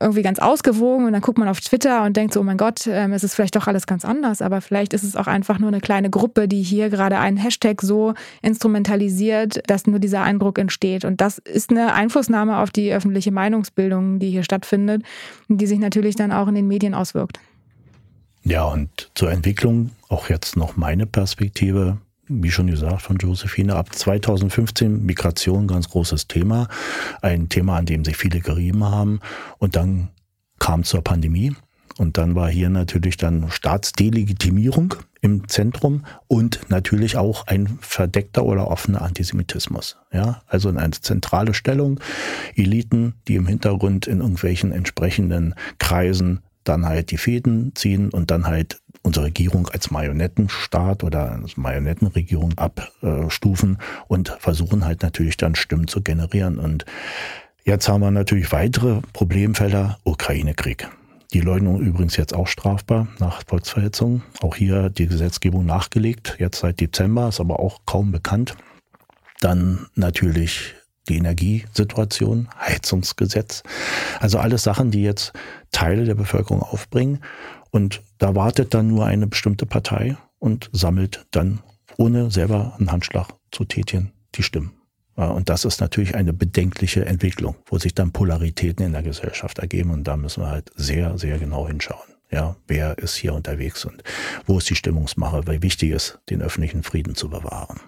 Speaker 5: irgendwie ganz ausgewogen und dann guckt man auf Twitter und denkt so, oh mein Gott, ähm, es ist vielleicht doch alles ganz anders, aber vielleicht ist es auch einfach nur eine kleine Gruppe, die hier gerade einen Hashtag so instrumentalisiert, dass nur dieser Eindruck entsteht. Und das ist eine Einflussnahme auf die öffentliche Meinungsbildung, die hier stattfindet, die sich natürlich dann auch in den Medien auswirkt.
Speaker 4: Ja, und zur Entwicklung auch jetzt noch meine Perspektive wie schon gesagt von Josephine, ab 2015 Migration ganz großes Thema. Ein Thema, an dem sich viele gerieben haben. Und dann kam zur Pandemie. Und dann war hier natürlich dann Staatsdelegitimierung im Zentrum und natürlich auch ein verdeckter oder offener Antisemitismus. Ja, also eine zentrale Stellung, Eliten, die im Hintergrund in irgendwelchen entsprechenden Kreisen dann halt die Fäden ziehen und dann halt unsere Regierung als Marionettenstaat oder als Marionettenregierung abstufen und versuchen halt natürlich dann Stimmen zu generieren. Und Jetzt haben wir natürlich weitere Problemfälle, Ukraine-Krieg. Die Leugnung übrigens jetzt auch strafbar nach Volksverhetzung. Auch hier die Gesetzgebung nachgelegt, jetzt seit Dezember, ist aber auch kaum bekannt. Dann natürlich die Energiesituation, Heizungsgesetz. Also alles Sachen, die jetzt Teile der Bevölkerung aufbringen. Und da wartet dann nur eine bestimmte Partei und sammelt dann, ohne selber einen Handschlag zu tätigen, die Stimmen. Und das ist natürlich eine bedenkliche Entwicklung, wo sich dann Polaritäten in der Gesellschaft ergeben. Und da müssen wir halt sehr, sehr genau hinschauen. Ja, wer ist hier unterwegs und wo ist die Stimmungsmache, weil wichtig ist, den öffentlichen Frieden zu bewahren.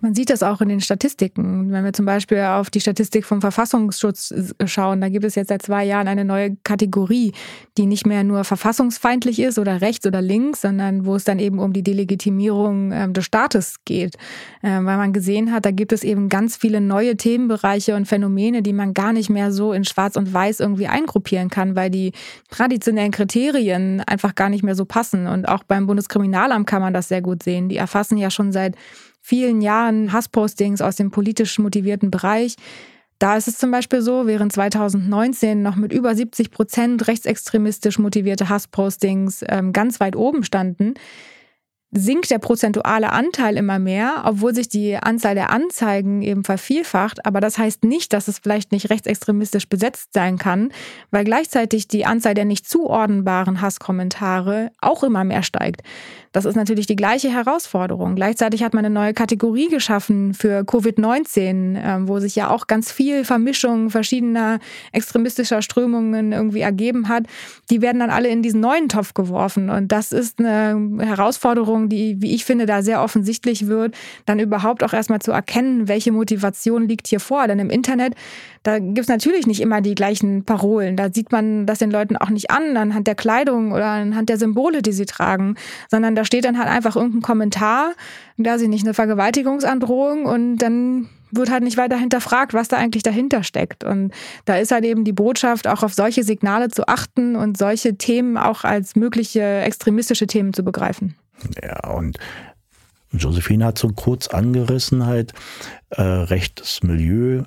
Speaker 5: Man sieht das auch in den Statistiken. Wenn wir zum Beispiel auf die Statistik vom Verfassungsschutz schauen, da gibt es jetzt seit zwei Jahren eine neue Kategorie, die nicht mehr nur verfassungsfeindlich ist oder rechts oder links, sondern wo es dann eben um die Delegitimierung ähm, des Staates geht. Ähm, weil man gesehen hat, da gibt es eben ganz viele neue Themenbereiche und Phänomene, die man gar nicht mehr so in Schwarz und Weiß irgendwie eingruppieren kann, weil die traditionellen Kriterien einfach gar nicht mehr so passen. Und auch beim Bundeskriminalamt kann man das sehr gut sehen. Die erfassen ja schon seit vielen Jahren Hasspostings aus dem politisch motivierten Bereich. Da ist es zum Beispiel so, während 2019 noch mit über 70 Prozent rechtsextremistisch motivierte Hasspostings ähm, ganz weit oben standen, sinkt der prozentuale Anteil immer mehr, obwohl sich die Anzahl der Anzeigen eben vervielfacht. Aber das heißt nicht, dass es vielleicht nicht rechtsextremistisch besetzt sein kann, weil gleichzeitig die Anzahl der nicht zuordnenbaren Hasskommentare auch immer mehr steigt. Das ist natürlich die gleiche Herausforderung. Gleichzeitig hat man eine neue Kategorie geschaffen für Covid-19, ähm, wo sich ja auch ganz viel Vermischung verschiedener extremistischer Strömungen irgendwie ergeben hat. Die werden dann alle in diesen neuen Topf geworfen. Und das ist eine Herausforderung, die, wie ich finde, da sehr offensichtlich wird, dann überhaupt auch erstmal zu erkennen, welche Motivation liegt hier vor. Denn im Internet, da gibt es natürlich nicht immer die gleichen Parolen. Da sieht man das den Leuten auch nicht an, anhand der Kleidung oder anhand der Symbole, die sie tragen, sondern da steht dann halt einfach irgendein Kommentar, da sie nicht eine Vergewaltigungsandrohung und dann wird halt nicht weiter hinterfragt, was da eigentlich dahinter steckt. Und da ist halt eben die Botschaft, auch auf solche Signale zu achten und solche Themen auch als mögliche extremistische Themen zu begreifen.
Speaker 4: Ja, und Josephine hat so kurz angerissen halt, äh, rechtes Milieu.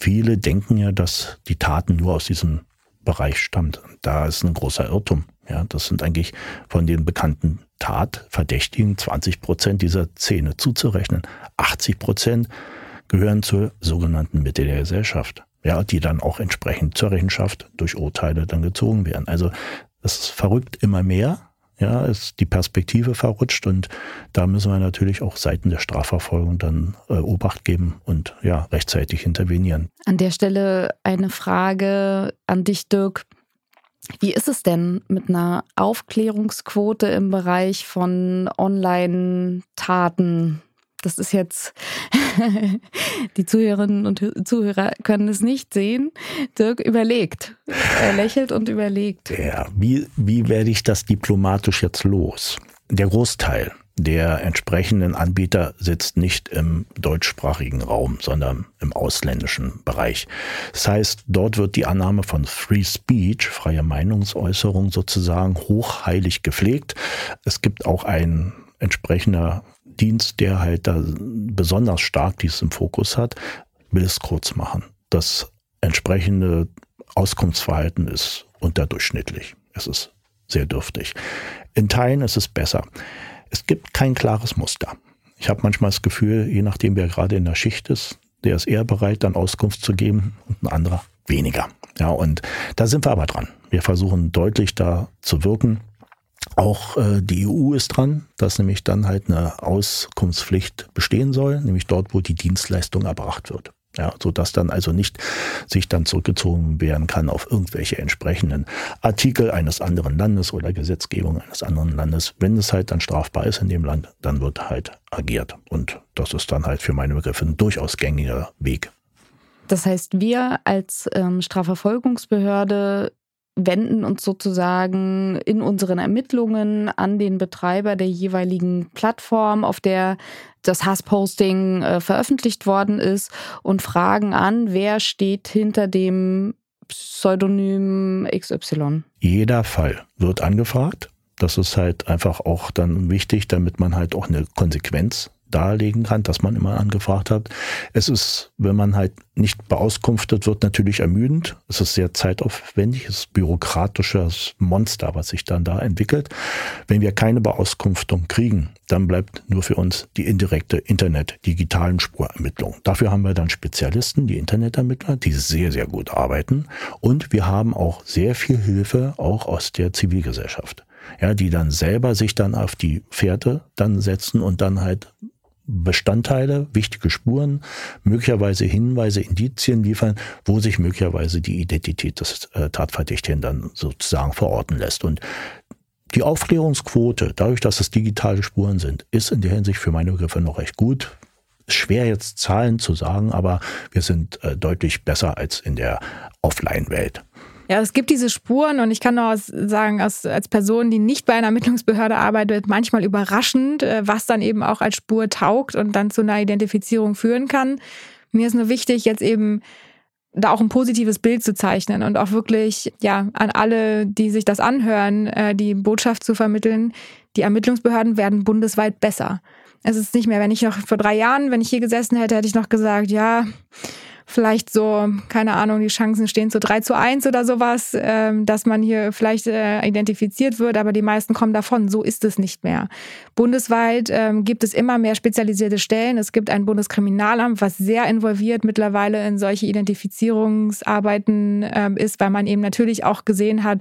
Speaker 4: Viele denken ja, dass die Taten nur aus diesem Bereich stammt. Da ist ein großer Irrtum. Ja, das sind eigentlich von den bekannten Tatverdächtigen 20 Prozent dieser Szene zuzurechnen. 80 Prozent gehören zur sogenannten Mitte der Gesellschaft. Ja, die dann auch entsprechend zur Rechenschaft durch Urteile dann gezogen werden. Also ist verrückt immer mehr. Ja, ist die Perspektive verrutscht und da müssen wir natürlich auch Seiten der Strafverfolgung dann äh, Obacht geben und ja, rechtzeitig intervenieren.
Speaker 2: An der Stelle eine Frage an dich, Dirk. Wie ist es denn mit einer Aufklärungsquote im Bereich von Online-Taten? Das ist jetzt, *laughs* die Zuhörerinnen und Zuhörer können es nicht sehen. Dirk überlegt. Er lächelt und überlegt.
Speaker 4: Ja, wie, wie werde ich das diplomatisch jetzt los? Der Großteil der entsprechenden Anbieter sitzt nicht im deutschsprachigen Raum, sondern im ausländischen Bereich. Das heißt, dort wird die Annahme von Free Speech, freie Meinungsäußerung sozusagen hochheilig gepflegt. Es gibt auch ein entsprechender Dienst, der halt da besonders stark dies im Fokus hat, will es kurz machen. Das entsprechende Auskunftsverhalten ist unterdurchschnittlich. Es ist sehr dürftig. In Teilen ist es besser. Es gibt kein klares Muster. Ich habe manchmal das Gefühl, je nachdem, wer gerade in der Schicht ist, der ist eher bereit, dann Auskunft zu geben und ein anderer weniger. Ja, und da sind wir aber dran. Wir versuchen deutlich da zu wirken. Auch äh, die EU ist dran, dass nämlich dann halt eine Auskunftspflicht bestehen soll, nämlich dort, wo die Dienstleistung erbracht wird. Ja, so dass dann also nicht sich dann zurückgezogen werden kann auf irgendwelche entsprechenden Artikel eines anderen Landes oder Gesetzgebung eines anderen Landes. Wenn es halt dann strafbar ist in dem Land, dann wird halt agiert. Und das ist dann halt für meine Begriffe ein durchaus gängiger Weg.
Speaker 2: Das heißt, wir als ähm, Strafverfolgungsbehörde wenden uns sozusagen in unseren Ermittlungen an den Betreiber der jeweiligen Plattform, auf der das Hassposting äh, veröffentlicht worden ist und fragen an, wer steht hinter dem Pseudonym XY.
Speaker 4: Jeder Fall wird angefragt. Das ist halt einfach auch dann wichtig, damit man halt auch eine Konsequenz darlegen kann, dass man immer angefragt hat. Es ist, wenn man halt nicht beauskunftet wird, natürlich ermüdend. Es ist sehr zeitaufwendig, es ist bürokratisches Monster, was sich dann da entwickelt. Wenn wir keine Beauskunftung kriegen, dann bleibt nur für uns die indirekte Internet-digitalen Spurermittlung. Dafür haben wir dann Spezialisten, die Internetermittler, die sehr, sehr gut arbeiten. Und wir haben auch sehr viel Hilfe, auch aus der Zivilgesellschaft ja, die dann selber sich dann auf die Fährte dann setzen und dann halt Bestandteile, wichtige Spuren, möglicherweise Hinweise, Indizien liefern, wo sich möglicherweise die Identität des äh, Tatverdächtigen dann sozusagen verorten lässt. Und die Aufklärungsquote, dadurch, dass es digitale Spuren sind, ist in der Hinsicht für meine Begriffe noch recht gut. Schwer jetzt Zahlen zu sagen, aber wir sind äh, deutlich besser als in der Offline-Welt.
Speaker 5: Ja, es gibt diese Spuren und ich kann nur sagen, als, als Person, die nicht bei einer Ermittlungsbehörde arbeitet, manchmal überraschend, äh, was dann eben auch als Spur taugt und dann zu einer Identifizierung führen kann. Mir ist nur wichtig, jetzt eben da auch ein positives Bild zu zeichnen und auch wirklich ja an alle, die sich das anhören, äh, die Botschaft zu vermitteln. Die Ermittlungsbehörden werden bundesweit besser. Es ist nicht mehr, wenn ich noch vor drei Jahren, wenn ich hier gesessen hätte, hätte ich noch gesagt, ja, vielleicht so, keine Ahnung, die Chancen stehen zu 3 zu 1 oder sowas, ähm, dass man hier vielleicht äh, identifiziert wird, aber die meisten kommen davon. So ist es nicht mehr. Bundesweit ähm, gibt es immer mehr spezialisierte Stellen. Es gibt ein Bundeskriminalamt, was sehr involviert mittlerweile in solche Identifizierungsarbeiten ähm, ist, weil man eben natürlich auch gesehen hat,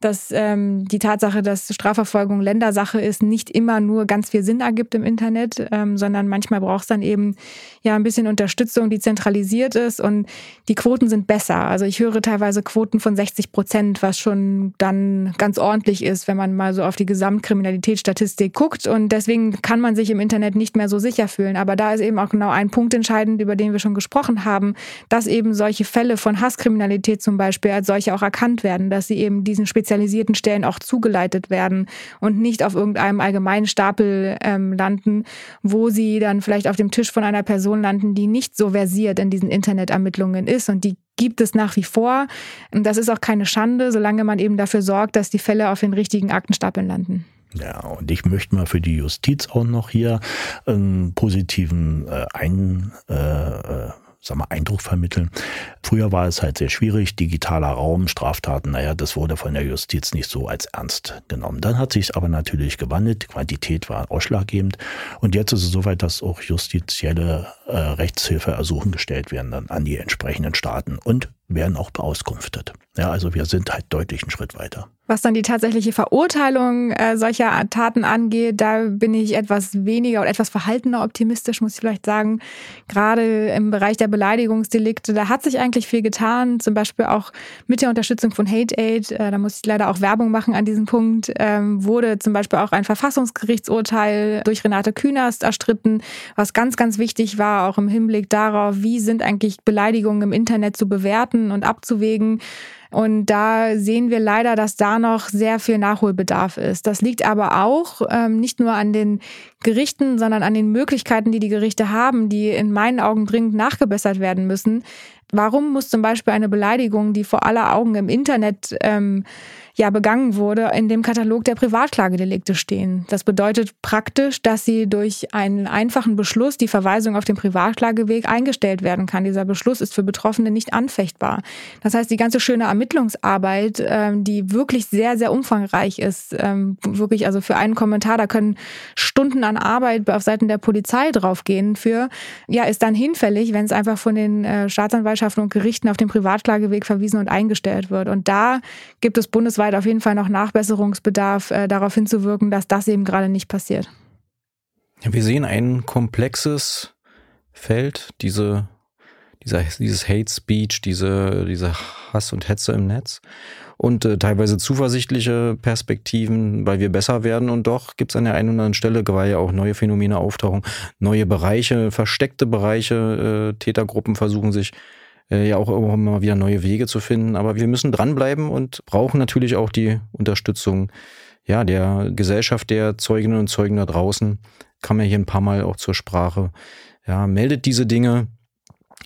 Speaker 5: dass ähm, die Tatsache, dass Strafverfolgung Ländersache ist, nicht immer nur ganz viel Sinn ergibt im Internet, ähm, sondern manchmal braucht es dann eben ja ein bisschen Unterstützung, die zentralisiert ist und die Quoten sind besser. Also ich höre teilweise Quoten von 60 Prozent, was schon dann ganz ordentlich ist, wenn man mal so auf die Gesamtkriminalitätsstatistik guckt und deswegen kann man sich im Internet nicht mehr so sicher fühlen. Aber da ist eben auch genau ein Punkt entscheidend, über den wir schon gesprochen haben, dass eben solche Fälle von Hasskriminalität zum Beispiel als solche auch erkannt werden, dass sie eben diesen speziellen spezialisierten Stellen auch zugeleitet werden und nicht auf irgendeinem allgemeinen Stapel ähm, landen, wo sie dann vielleicht auf dem Tisch von einer Person landen, die nicht so versiert in diesen Internetermittlungen ist und die gibt es nach wie vor. Und das ist auch keine Schande, solange man eben dafür sorgt, dass die Fälle auf den richtigen Aktenstapeln landen.
Speaker 4: Ja, und ich möchte mal für die Justiz auch noch hier einen positiven äh, Ein, äh, äh sag mal, Eindruck vermitteln. Früher war es halt sehr schwierig, digitaler Raum, Straftaten, naja, das wurde von der Justiz nicht so als ernst genommen. Dann hat sich aber natürlich gewandelt, die Quantität war ausschlaggebend und jetzt ist es soweit, dass auch justizielle äh, Rechtshilfeersuchen gestellt werden dann an die entsprechenden Staaten und werden auch beauskunftet. Ja, also wir sind halt deutlich einen Schritt weiter.
Speaker 5: Was dann die tatsächliche Verurteilung äh, solcher Taten angeht, da bin ich etwas weniger oder etwas verhaltener optimistisch, muss ich vielleicht sagen. Gerade im Bereich der Beleidigungsdelikte, da hat sich eigentlich viel getan. Zum Beispiel auch mit der Unterstützung von Hate Aid, äh, da muss ich leider auch Werbung machen an diesem Punkt, ähm, wurde zum Beispiel auch ein Verfassungsgerichtsurteil durch Renate Künast erstritten, was ganz, ganz wichtig war, auch im Hinblick darauf, wie sind eigentlich Beleidigungen im Internet zu bewerten und abzuwägen. Und da sehen wir leider, dass da noch sehr viel Nachholbedarf ist. Das liegt aber auch ähm, nicht nur an den Gerichten, sondern an den Möglichkeiten, die die Gerichte haben, die in meinen Augen dringend nachgebessert werden müssen. Warum muss zum Beispiel eine Beleidigung, die vor aller Augen im Internet ähm, ja begangen wurde, in dem Katalog der Privatklagedelikte stehen. Das bedeutet praktisch, dass sie durch einen einfachen Beschluss, die Verweisung auf den Privatklageweg, eingestellt werden kann. Dieser Beschluss ist für Betroffene nicht anfechtbar. Das heißt, die ganze schöne Ermittlungsarbeit, ähm, die wirklich sehr, sehr umfangreich ist, ähm, wirklich also für einen Kommentar, da können Stunden an Arbeit auf Seiten der Polizei draufgehen für, ja, ist dann hinfällig, wenn es einfach von den äh, Staatsanwaltschaften und Gerichten auf den Privatklageweg verwiesen und eingestellt wird. Und da gibt es bundesweit bundesweit auf jeden Fall noch Nachbesserungsbedarf, äh, darauf hinzuwirken, dass das eben gerade nicht passiert.
Speaker 3: Wir sehen ein komplexes Feld, diese, dieser, dieses Hate Speech, diese, diese Hass und Hetze im Netz und äh, teilweise zuversichtliche Perspektiven, weil wir besser werden und doch gibt es an der einen oder anderen Stelle, weil ja auch neue Phänomene auftauchen, neue Bereiche, versteckte Bereiche, äh, Tätergruppen versuchen sich äh, ja auch immer wieder neue Wege zu finden. Aber wir müssen dranbleiben und brauchen natürlich auch die Unterstützung ja, der Gesellschaft der Zeuginnen und Zeugen da draußen. Kam ja hier ein paar Mal auch zur Sprache. Ja, meldet diese Dinge,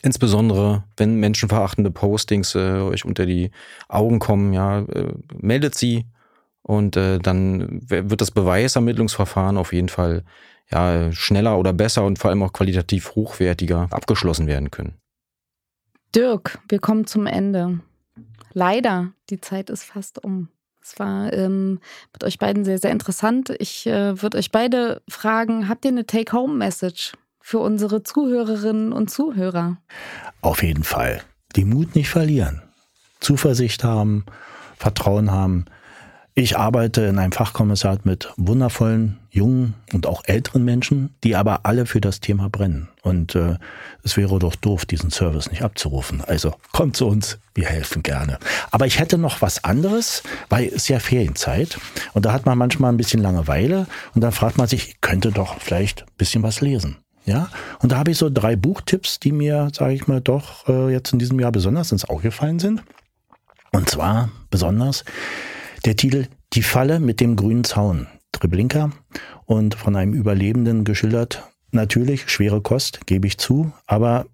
Speaker 3: insbesondere wenn menschenverachtende Postings äh, euch unter die Augen kommen, ja, äh, meldet sie Und äh, dann wird das Beweisermittlungsverfahren auf jeden Fall ja, schneller oder besser und vor allem auch qualitativ hochwertiger abgeschlossen werden können.
Speaker 2: Dirk, wir kommen zum Ende. Leider, die Zeit ist fast um. Es war ähm, mit euch beiden sehr, sehr interessant. Ich äh, würde euch beide fragen, habt ihr eine Take-Home-Message für unsere Zuhörerinnen und Zuhörer?
Speaker 4: Auf jeden Fall. Die Mut nicht verlieren. Zuversicht haben, Vertrauen haben. Ich arbeite in einem Fachkommissat mit wundervollen jungen und auch älteren Menschen, die aber alle für das Thema brennen. Und äh, es wäre doch doof, diesen Service nicht abzurufen. Also kommt zu uns, wir helfen gerne. Aber ich hätte noch was anderes, weil es ja Ferienzeit und da hat man manchmal ein bisschen Langeweile und dann fragt man sich, ich könnte doch vielleicht ein bisschen was lesen. Ja, und da habe ich so drei Buchtipps, die mir, sage ich mal, doch äh, jetzt in diesem Jahr besonders ins Auge gefallen sind. Und zwar besonders der Titel Die Falle mit dem grünen Zaun. Treblinka und von einem Überlebenden geschildert. Natürlich schwere Kost, gebe ich zu, aber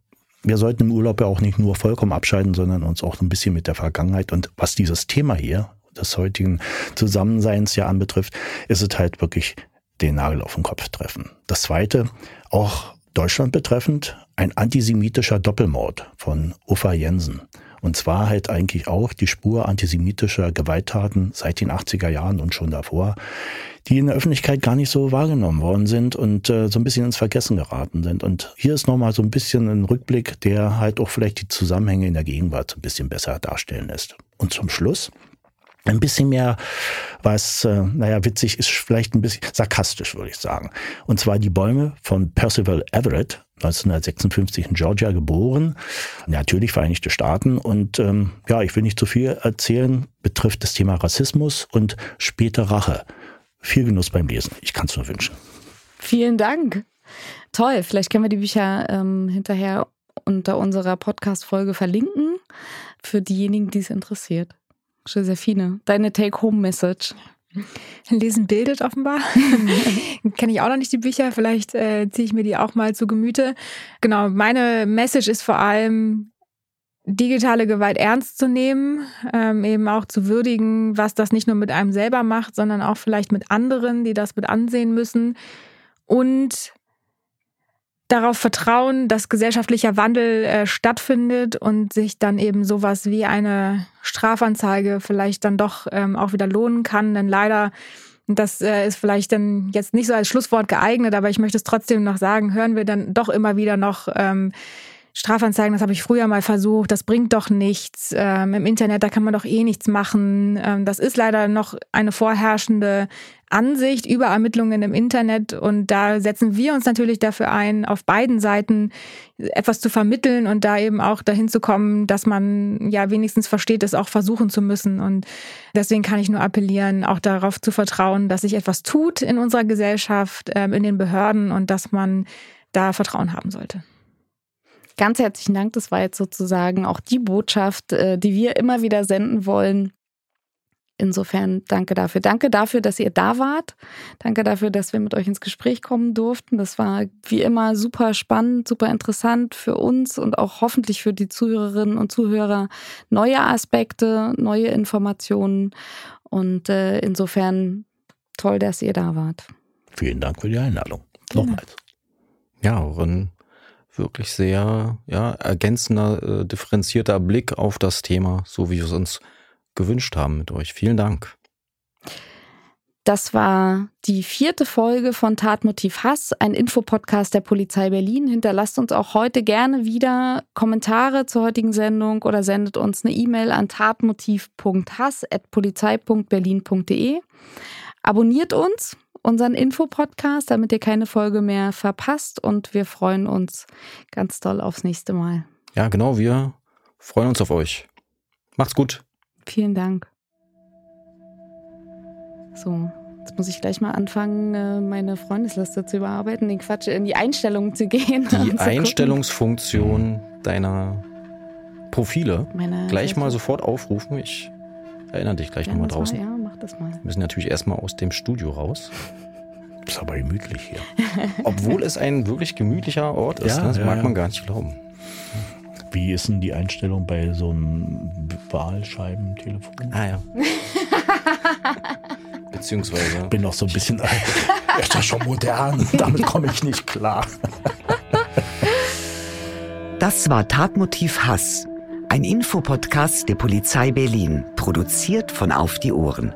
Speaker 4: wir sollten im Urlaub ja auch nicht nur vollkommen abschalten, sondern uns auch ein bisschen mit der Vergangenheit und was dieses Thema hier des heutigen Zusammenseins ja anbetrifft, ist es halt wirklich den Nagel auf den Kopf treffen. Das zweite, auch Deutschland betreffend, ein antisemitischer Doppelmord von Uffa Jensen. Und zwar halt eigentlich auch die Spur antisemitischer Gewalttaten seit den 80er Jahren und schon davor, die in der Öffentlichkeit gar nicht so wahrgenommen worden sind und äh, so ein bisschen ins Vergessen geraten sind. Und hier ist nochmal so ein bisschen ein Rückblick, der halt auch vielleicht die Zusammenhänge in der Gegenwart ein bisschen besser darstellen lässt. Und zum Schluss ein bisschen mehr, was, äh, naja, witzig ist, vielleicht ein bisschen sarkastisch, würde ich sagen. Und zwar die Bäume von Percival Everett, 1956 in Georgia geboren, natürlich Vereinigte Staaten. Und ähm, ja, ich will nicht zu viel erzählen, betrifft das Thema Rassismus und späte Rache. Viel Genuss beim Lesen. Ich kann es nur wünschen.
Speaker 2: Vielen Dank. Toll. Vielleicht können wir die Bücher ähm, hinterher unter unserer Podcast-Folge verlinken für diejenigen, die es interessiert. Josephine, deine Take-Home-Message.
Speaker 5: Lesen bildet offenbar. *laughs* Kenne ich auch noch nicht die Bücher. Vielleicht äh, ziehe ich mir die auch mal zu Gemüte. Genau, meine Message ist vor allem, digitale Gewalt ernst zu nehmen, ähm, eben auch zu würdigen, was das nicht nur mit einem selber macht, sondern auch vielleicht mit anderen, die das mit ansehen müssen. Und darauf vertrauen, dass gesellschaftlicher Wandel äh, stattfindet und sich dann eben sowas wie eine Strafanzeige vielleicht dann doch ähm, auch wieder lohnen kann. Denn leider, das äh, ist vielleicht dann jetzt nicht so als Schlusswort geeignet, aber ich möchte es trotzdem noch sagen, hören wir dann doch immer wieder noch ähm, Strafanzeigen, das habe ich früher mal versucht, das bringt doch nichts. Ähm, Im Internet, da kann man doch eh nichts machen. Ähm, das ist leider noch eine vorherrschende Ansicht über Ermittlungen im Internet. Und da setzen wir uns natürlich dafür ein, auf beiden Seiten etwas zu vermitteln und da eben auch dahin zu kommen, dass man ja wenigstens versteht, es auch versuchen zu müssen. Und deswegen kann ich nur appellieren, auch darauf zu vertrauen, dass sich etwas tut in unserer Gesellschaft, ähm, in den Behörden und dass man da Vertrauen haben sollte.
Speaker 2: Ganz herzlichen Dank. Das war jetzt sozusagen auch die Botschaft, äh, die wir immer wieder senden wollen. Insofern danke dafür. Danke dafür, dass ihr da wart. Danke dafür, dass wir mit euch ins Gespräch kommen durften. Das war wie immer super spannend, super interessant für uns und auch hoffentlich für die Zuhörerinnen und Zuhörer. Neue Aspekte, neue Informationen. Und äh, insofern toll, dass ihr da wart.
Speaker 4: Vielen Dank für die Einladung. Nochmals.
Speaker 3: Ja, auch ein wirklich sehr ja, ergänzender, äh, differenzierter Blick auf das Thema, so wie es uns gewünscht haben mit euch. Vielen Dank.
Speaker 2: Das war die vierte Folge von Tatmotiv Hass, ein Infopodcast der Polizei Berlin. Hinterlasst uns auch heute gerne wieder Kommentare zur heutigen Sendung oder sendet uns eine E-Mail an tatmotiv.hass.polizei.berlin.de. Abonniert uns unseren Infopodcast, damit ihr keine Folge mehr verpasst. Und wir freuen uns ganz doll aufs nächste Mal.
Speaker 3: Ja, genau, wir freuen uns auf euch. Macht's gut.
Speaker 2: Vielen Dank. So, jetzt muss ich gleich mal anfangen, äh, meine Freundesliste zu überarbeiten, den Quatsch in die Einstellungen zu gehen.
Speaker 3: Die Einstellungsfunktion deiner Profile
Speaker 2: Meine
Speaker 3: gleich mal sofort aufrufen. Ich erinnere dich gleich
Speaker 2: ja,
Speaker 3: nochmal draußen.
Speaker 2: Mal, ja, mach das mal.
Speaker 3: Wir müssen natürlich erstmal aus dem Studio raus.
Speaker 4: Ist aber gemütlich hier.
Speaker 3: Obwohl es ein wirklich gemütlicher Ort ist. *laughs*
Speaker 4: Ja,
Speaker 3: ne? das
Speaker 4: ja,
Speaker 3: mag
Speaker 4: ja.
Speaker 3: man gar nicht glauben.
Speaker 4: Wie ist denn die Einstellung bei so einem Wahlscheibentelefon?
Speaker 3: Ah ja. *laughs* beziehungsweise.
Speaker 4: Bin noch so ein bisschen, äh, *laughs* ist ja schon modern, damit komme ich nicht klar.
Speaker 1: Das war Tatmotiv Hass, ein Infopodcast der Polizei Berlin, produziert von Auf die Ohren.